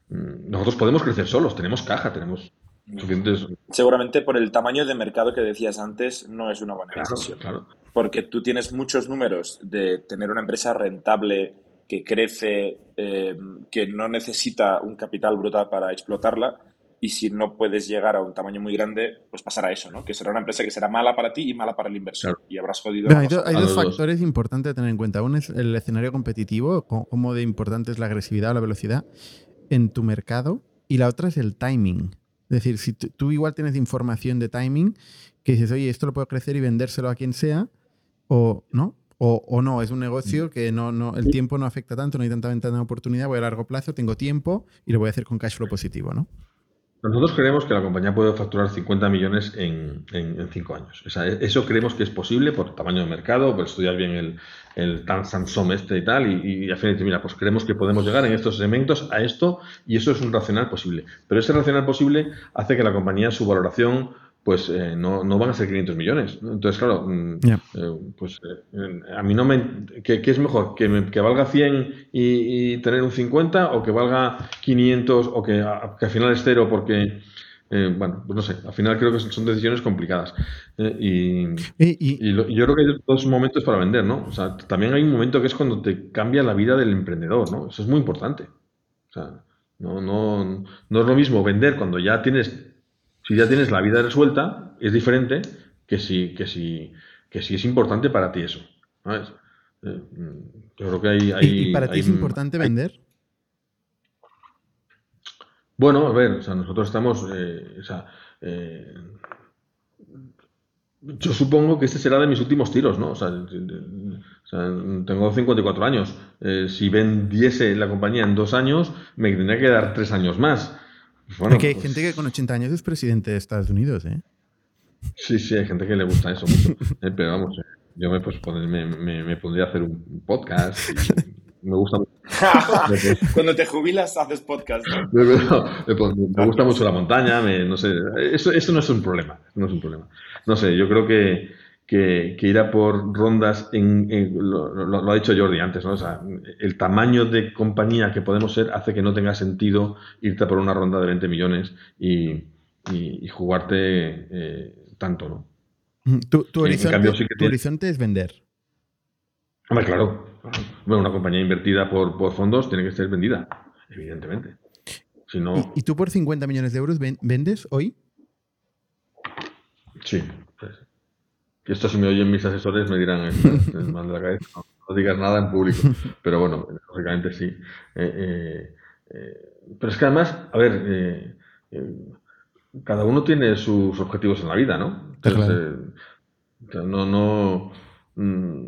Mm, nosotros podemos crecer solos, tenemos caja, tenemos suficientes. Seguramente por el tamaño de mercado que decías antes, no es una buena decisión. Porque tú tienes muchos números de tener una empresa rentable que crece, eh, que no necesita un capital brutal para explotarla y si no puedes llegar a un tamaño muy grande, pues pasará eso, ¿no? Que será una empresa que será mala para ti y mala para el inversor. Y habrás jodido. hay, dos factores importantes a tener en cuenta. Uno es el escenario competitivo, cómo de importante es la agresividad o la velocidad en tu mercado. Y la otra es el timing. Es decir, si tú igual tienes información de timing, que dices, oye, esto lo puedo crecer y vendérselo a quien sea, o no, O, no, es un negocio que no, no, el tiempo no afecta tanto, no hay tanta ventana de oportunidad, voy a largo plazo, tengo tiempo y lo voy a hacer con cash flow positivo, ¿no? Nosotros creemos que la compañía puede facturar 50 millones en, en, cinco años. eso creemos que es posible por tamaño de mercado, por estudiar bien el, el Samsung este y tal, y, al final, mira, pues creemos que podemos llegar en estos elementos a esto y eso es un racional posible. Pero ese racional posible hace que la compañía, su valoración pues eh, no, no, van a ser 500 millones. Entonces, claro, mm, eh, pues eh, a mí no me... ¿Qué, es mejor? ¿Que, me, que valga 100 y, tener un 50 o que valga 500 o que, al final es cero porque... bueno, pues no sé, al final creo que son decisiones complicadas. y, y, yo creo que hay dos momentos para vender, ¿no? O sea, también hay un momento que es cuando te cambia la vida del emprendedor, ¿no? Eso es muy importante. O sea, no, no, no es lo mismo vender cuando ya tienes si ya tienes la vida resuelta, es diferente que si, que si, que si es importante para ti eso. ¿sabes? Eh, yo creo que hay... ¿Y para ti es importante vender? Bueno, a ver, o sea, nosotros estamos... Eh, o sea, eh, yo supongo que este será de mis últimos tiros, ¿no? O sea, tengo 54 años. si vendiese la compañía en dos años, me tendría que dar tres años más. Bueno, hay pues gente que con 80 años es presidente de Estados Unidos, ¿eh? Sí, sí, hay gente que le gusta eso mucho. Eh, pero vamos, eh, yo me, pues, me, me, pondría a hacer un podcast. me gusta mucho. Cuando te jubilas, haces podcast. me, gusta mucho la montaña, no sé. Eso, eso no es un problema. No es un problema. No sé, yo creo que que, que irá por rondas en, lo, ha dicho Jordi antes, ¿no? O sea, el tamaño de compañía que podemos ser hace que no tenga sentido irte por una ronda de 20 millones y, y, jugarte eh, tanto, ¿no? Tu, horizonte, es vender. Hombre, claro. Bueno, una compañía invertida por, por fondos tiene que ser vendida, evidentemente. Si no... ¿Y, tú por 50 millones de euros vendes hoy? Sí, que esto si me oyen mis asesores me dirán, es, mal de la cabeza, no, digas nada en público. Pero bueno, lógicamente sí. Eh, eh, eh, pero es que además, a ver, cada uno tiene sus objetivos en la vida, ¿no? no, no, mm,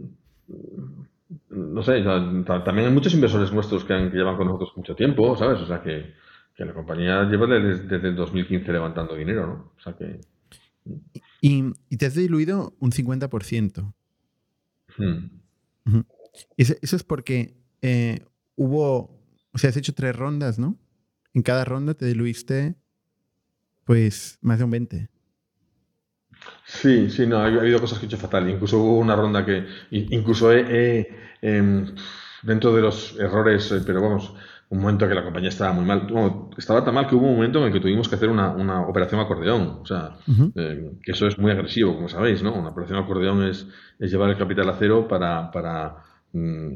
no sé, también hay muchos inversores nuestros que, han, que, llevan con nosotros mucho tiempo, ¿sabes? O sea que, que la compañía lleva desde, desde el 2015 levantando dinero, ¿no? O sea que... Y, te has diluido un 50%. Hmm. eso, es porque eh, hubo, o sea, has hecho tres rondas, ¿no? En cada ronda te diluiste, pues, más de un 20. Sí, sí, no, ha, habido cosas que he hecho fatal. Incluso hubo una ronda que, incluso he, em, dentro de los errores, eh, pero vamos, un momento que la compañía estaba muy mal. estaba tan mal que hubo un momento en el que tuvimos que hacer una, una operación acordeón. O sea, eh, que eso es muy agresivo, como sabéis, ¿no? Una operación acordeón es, es llevar el capital a cero para. para mm,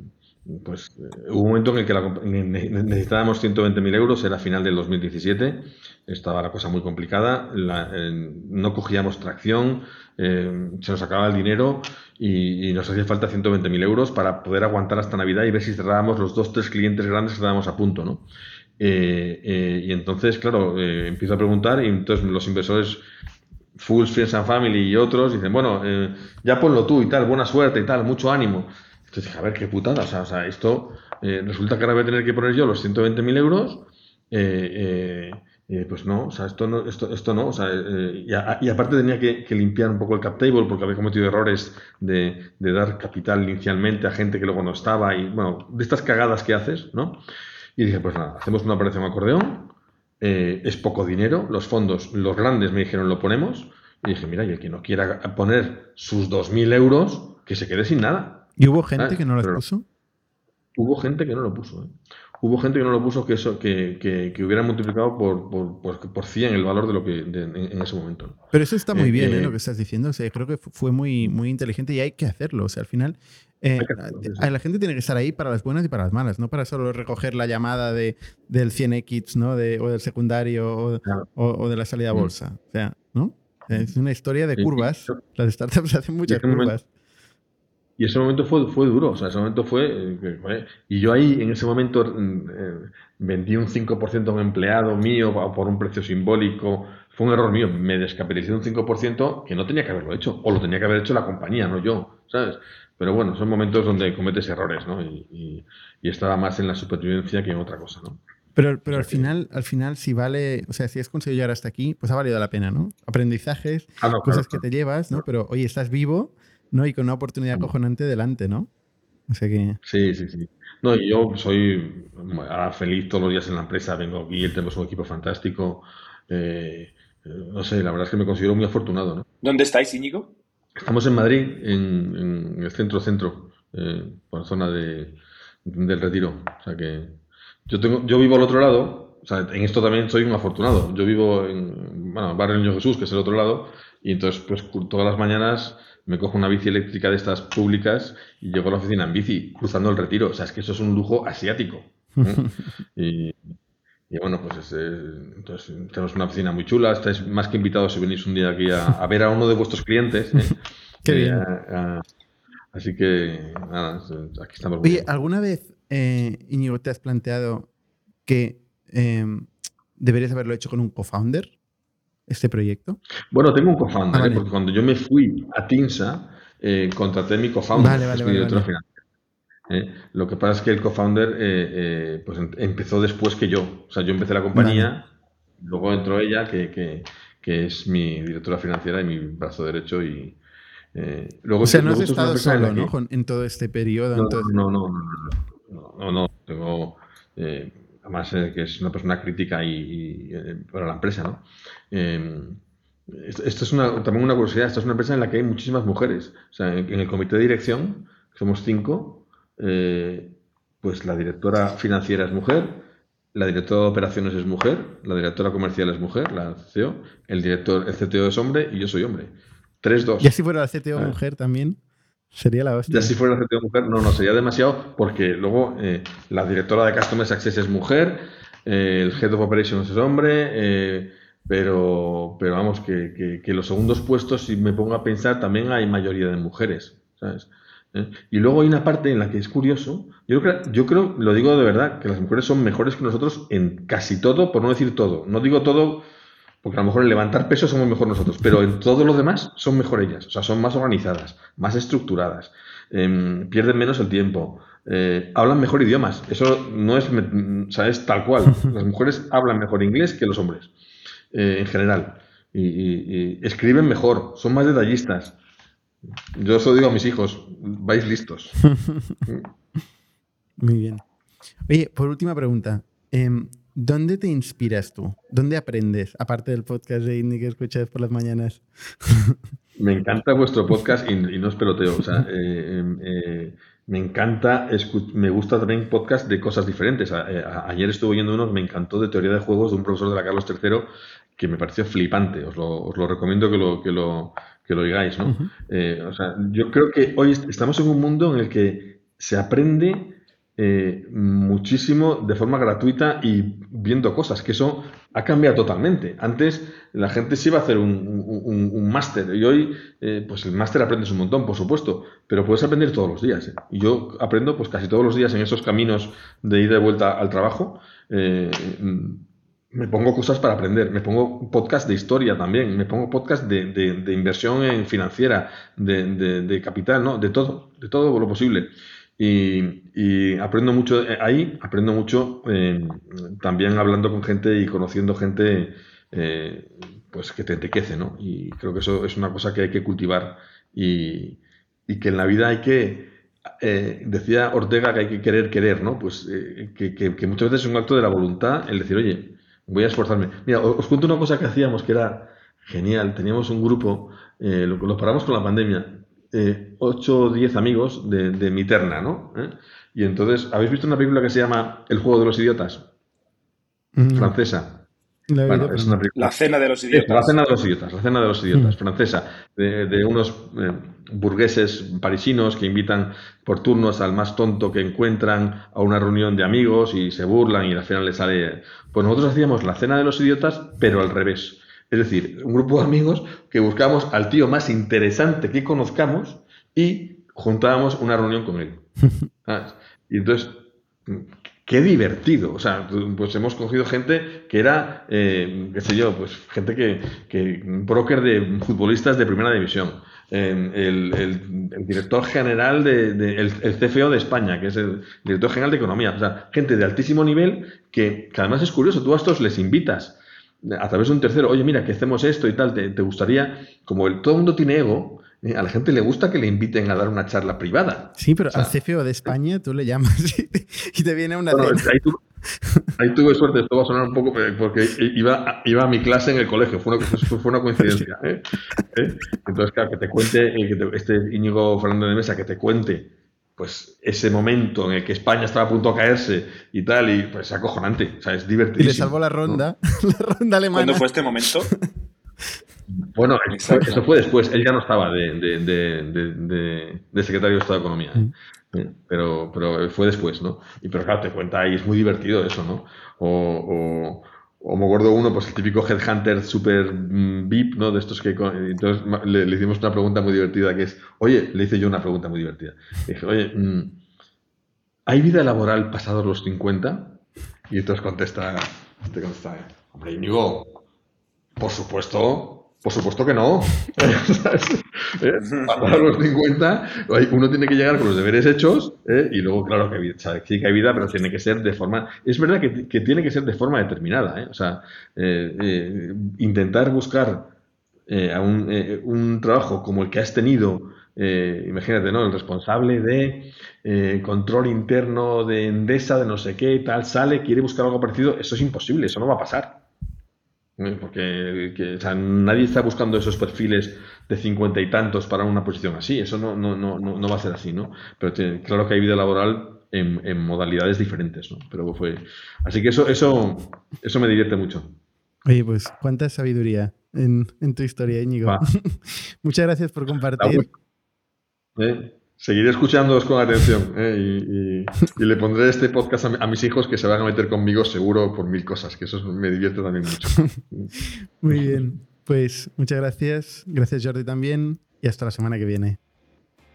pues eh, hubo un momento en el que necesitábamos 120.000 euros, era final del 2017, estaba la cosa muy complicada, no cogíamos tracción, eh, se nos acababa el dinero y, nos hacía falta 120.000 euros para poder aguantar hasta Navidad y ver si cerrábamos los dos, tres clientes grandes que estábamos a punto, ¿no? Eh, eh, y entonces, claro, empiezo a preguntar y entonces los inversores Full Friends and Family y otros dicen, bueno, ya ponlo tú y tal, buena suerte y tal, mucho ánimo. Entonces dije, a ver, qué putada, o sea, esto resulta que ahora voy a tener que poner yo los 120.000 euros. Pues no, o sea, esto no, esto, esto no, o sea, eh, y, aparte tenía que, limpiar un poco el cap table porque había cometido errores de, dar capital inicialmente a gente que luego no estaba y, bueno, de estas cagadas que haces, ¿no? Y dije, pues nada, hacemos una operación acordeón, eh, es poco dinero, los fondos, los grandes me dijeron lo ponemos, y dije, mira, y el que no quiera poner sus 2.000 euros, que se quede sin nada. ¿Y hubo gente que no lo puso? Hubo gente que no lo puso. ¿eh? Hubo gente que no lo puso que eso que, que, hubiera multiplicado por, por, por, 100 el valor de lo que en, ese momento. Pero eso está muy eh, bien, ¿eh? lo que estás diciendo. O sea, creo que fue muy, muy inteligente y hay que hacerlo. O sea, al final, eh, la gente tiene que estar ahí para las buenas y para las malas, no para solo recoger la llamada de, del 100X, ¿no? De, o del secundario o, de la salida a bolsa. O sea, ¿no? Es una historia de curvas. Las startups hacen muchas curvas. Y ese momento fue, fue duro, o sea, ese momento fue... Eh, y yo ahí, en ese momento, mm, eh, vendí un 5% a un empleado mío por un precio simbólico, fue un error mío. Me descapitalicé un 5% que no tenía que haberlo hecho. O lo tenía que haber hecho la compañía, no yo, ¿sabes? Pero bueno, son momentos donde cometes errores, ¿no? Y, estaba más en la supervivencia que en otra cosa, ¿no? Pero, pero al final, al final, si vale, o sea, si has conseguido llegar hasta aquí, pues ha valido la pena, ¿no? Aprendizajes, ah, cosas que te llevas, ¿no? Pero oye, estás vivo, ¿no? Y con una oportunidad cojonante delante, ¿no? O sea que. Sí, sí, sí. No, yo soy feliz todos los días en la empresa, vengo aquí, tenemos un equipo fantástico. Eh, no sé, la verdad es que me considero muy afortunado, ¿no? ¿Dónde estáis, Íñigo? Estamos en Madrid, en, el centro-centro, eh, por la zona de, del retiro. O sea que yo tengo, yo vivo al otro lado, o sea, en esto también soy un afortunado. Yo vivo en, bueno, Barrio Niño Jesús, que es el otro lado, y entonces, pues todas las mañanas me cojo una bici eléctrica de estas públicas y llego a la oficina en bici, cruzando el retiro. O sea, es que eso es un lujo asiático. y, bueno, pues entonces tenemos una oficina muy chula. Estáis más que invitados si venís un día aquí a, ver a uno de vuestros clientes. ¿eh? Qué bien. Eh, así que, nada, aquí estamos. Oye, ¿alguna vez, eh, Íñigo, te has planteado que deberías haberlo hecho con un co-founder? Este proyecto? Bueno, tengo un co-founder, ah, ¿eh? porque cuando yo me fui a Tinsa, eh, contraté a mi co-founder, vale, vale, vale, ¿eh? Lo que pasa es que el co-founder pues em, empezó después que yo. O sea, yo empecé la compañía, luego entró ella, que, es mi directora financiera y mi brazo derecho. y luego, O sea, no has estado solo, ¿no? en todo este periodo. No, no, no, no, no, no, no, tengo además eh, que es una persona crítica y, eh, para la empresa, ¿no? Em, esto, es una, también una curiosidad, esta es una empresa en la que hay muchísimas mujeres. O sea, en, el comité de dirección, somos cinco, eh, pues la directora financiera es mujer, la directora de operaciones es mujer, la directora comercial es mujer, la CEO, el director, el CTO es hombre y yo soy hombre. Tres, dos. ¿Y así fuera la CTO mujer también? Sería la hostia. Ya si fuera la mujer, no, no, sería demasiado porque luego eh, la directora de Customer Success es mujer, eh, el Head of Operations es hombre, eh, pero, pero vamos, que, que, los segundos puestos, si me pongo a pensar, también hay mayoría de mujeres, ¿sabes? Y luego hay una parte en la que es curioso, yo creo, yo creo, lo digo de verdad, que las mujeres son mejores que nosotros en casi todo, por no decir todo. No digo todo porque a lo mejor en levantar peso somos mejor nosotros, pero en todo lo demás son mejor ellas. O sea, son más organizadas, más estructuradas, em, pierden menos el tiempo, eh, hablan mejor idiomas. Eso no es, o sea, es tal cual. Las mujeres hablan mejor inglés que los hombres, eh, en general. Y, escriben mejor, son más detallistas. Yo eso digo a mis hijos, vais listos. Muy bien. Oye, por última pregunta. ¿Dónde te inspiras tú? ¿Dónde aprendes? Aparte del podcast de Indie que escuchas por las mañanas. Me encanta vuestro podcast y, no es peloteo. O sea, eh, em, eh, me encanta, me gusta también podcast de cosas diferentes. Eh, ayer estuve oyendo uno que me encantó de teoría de juegos de un profesor de la Carlos III que me pareció flipante. Os lo, recomiendo que lo, que lo, que lo oigáis. ¿no? o sea, yo creo que hoy estamos en un mundo en el que se aprende eh, muchísimo de forma gratuita y viendo cosas, que eso ha cambiado totalmente. Antes la gente se iba a hacer un, máster y hoy eh, pues el máster aprendes un montón, por supuesto, pero puedes aprender todos los días. ¿eh? Y yo aprendo pues casi todos los días en esos caminos de ida y vuelta al trabajo. me pongo cosas para aprender, me pongo podcast de historia también, me pongo podcast de, inversión financiera, de, de, capital, ¿no? De todo, de todo lo posible. Y, aprendo mucho eh, ahí, aprendo mucho eh, también hablando con gente y conociendo gente eh, pues que te enriquece, ¿no? Y creo que eso es una cosa que hay que cultivar y, que en la vida hay que, decía Ortega que hay que querer querer, ¿no? Pues que, muchas veces es un acto de la voluntad el decir, oye, voy a esforzarme. Mira, os, cuento una cosa que hacíamos que era genial. Teníamos un grupo, lo, lo paramos con la pandemia, eh, 8 o 10 amigos de, de mi terna, ¿no? ¿Eh? Y entonces, ¿habéis visto una película que se llama El juego de los idiotas? Mm. Francesa. La cena de los idiotas. La cena de los idiotas, la cena de los idiotas, mm. francesa, de, unos eh, burgueses parisinos que invitan por turnos al más tonto que encuentran a una reunión de amigos y se burlan y al final les sale... Pues nosotros hacíamos la cena de los idiotas, pero al revés. Es decir, un grupo de amigos que buscamos al tío más interesante que conozcamos y juntábamos una reunión con él. Y entonces, qué divertido. O sea, pues hemos cogido gente que era, eh, qué sé yo, pues gente que, que broker de futbolistas de primera división. el, director general de, el, CFO de España, que es el director general de economía. O sea, gente de altísimo nivel que, además es curioso, tú a estos les invitas a través de un tercero, oye, mira, que hacemos esto y tal, te, gustaría, como el, todo el mundo tiene ego, eh, a la gente le gusta que le inviten a dar una charla privada. Sí, pero al CFO de España tú le llamas y te, viene una... ahí, tuve suerte, esto va a sonar un poco eh, porque iba, iba a mi clase en el colegio, fue una, fue una coincidencia. ¿eh? Entonces, claro, que te cuente, este Íñigo Fernando de Mesa, que te cuente pues ese momento en el que España estaba a punto de caerse y tal, y pues es acojonante, o sea, es divertido. Y le salvó la ronda, la ronda alemana. ¿Cuándo fue este momento? Bueno, eso fue después. Él ya no estaba de, secretario de Estado de Economía. ¿eh? Mm. Pero, pero fue después, ¿no? Y pero claro, te cuenta ahí, es muy divertido eso, ¿no? O, o, me acuerdo uno, pues el típico headhunter super mm, VIP, ¿no? De estos que... Entonces le, hicimos una pregunta muy divertida que es, oye, le hice yo una pregunta muy divertida. dije, oye, mm, ¿hay vida laboral pasados los 50? Y entonces contesta, te contesta, hombre, Íñigo, por supuesto, por supuesto que no. ¿Eh? A los 50, uno tiene que llegar con los deberes hechos ¿eh? y luego, claro, que sí que hay vida, pero tiene que ser de forma. Es verdad que, tiene que ser de forma determinada. ¿eh? O sea, intentar buscar un, un, trabajo como el que has tenido, imagínate, ¿no? El responsable de control interno de Endesa, de no sé qué, tal, sale, quiere buscar algo parecido, eso es imposible, eso no va a pasar. Porque nadie está buscando esos perfiles de cincuenta y tantos para una posición así. Eso no, no, no, no va a ser así, ¿no? Pero claro que hay vida laboral en, modalidades diferentes, ¿no? Pero fue. Así que eso, eso, eso me divierte mucho. Oye, pues cuánta sabiduría en, tu historia, Íñigo. Muchas gracias por compartir. ¿Eh? Seguiré escuchándoos con atención ¿eh? y, le pondré este podcast a, mis hijos que se van a meter conmigo seguro por mil cosas, que eso me divierte también mucho. Muy bien, pues muchas gracias. Gracias Jordi también y hasta la semana que viene.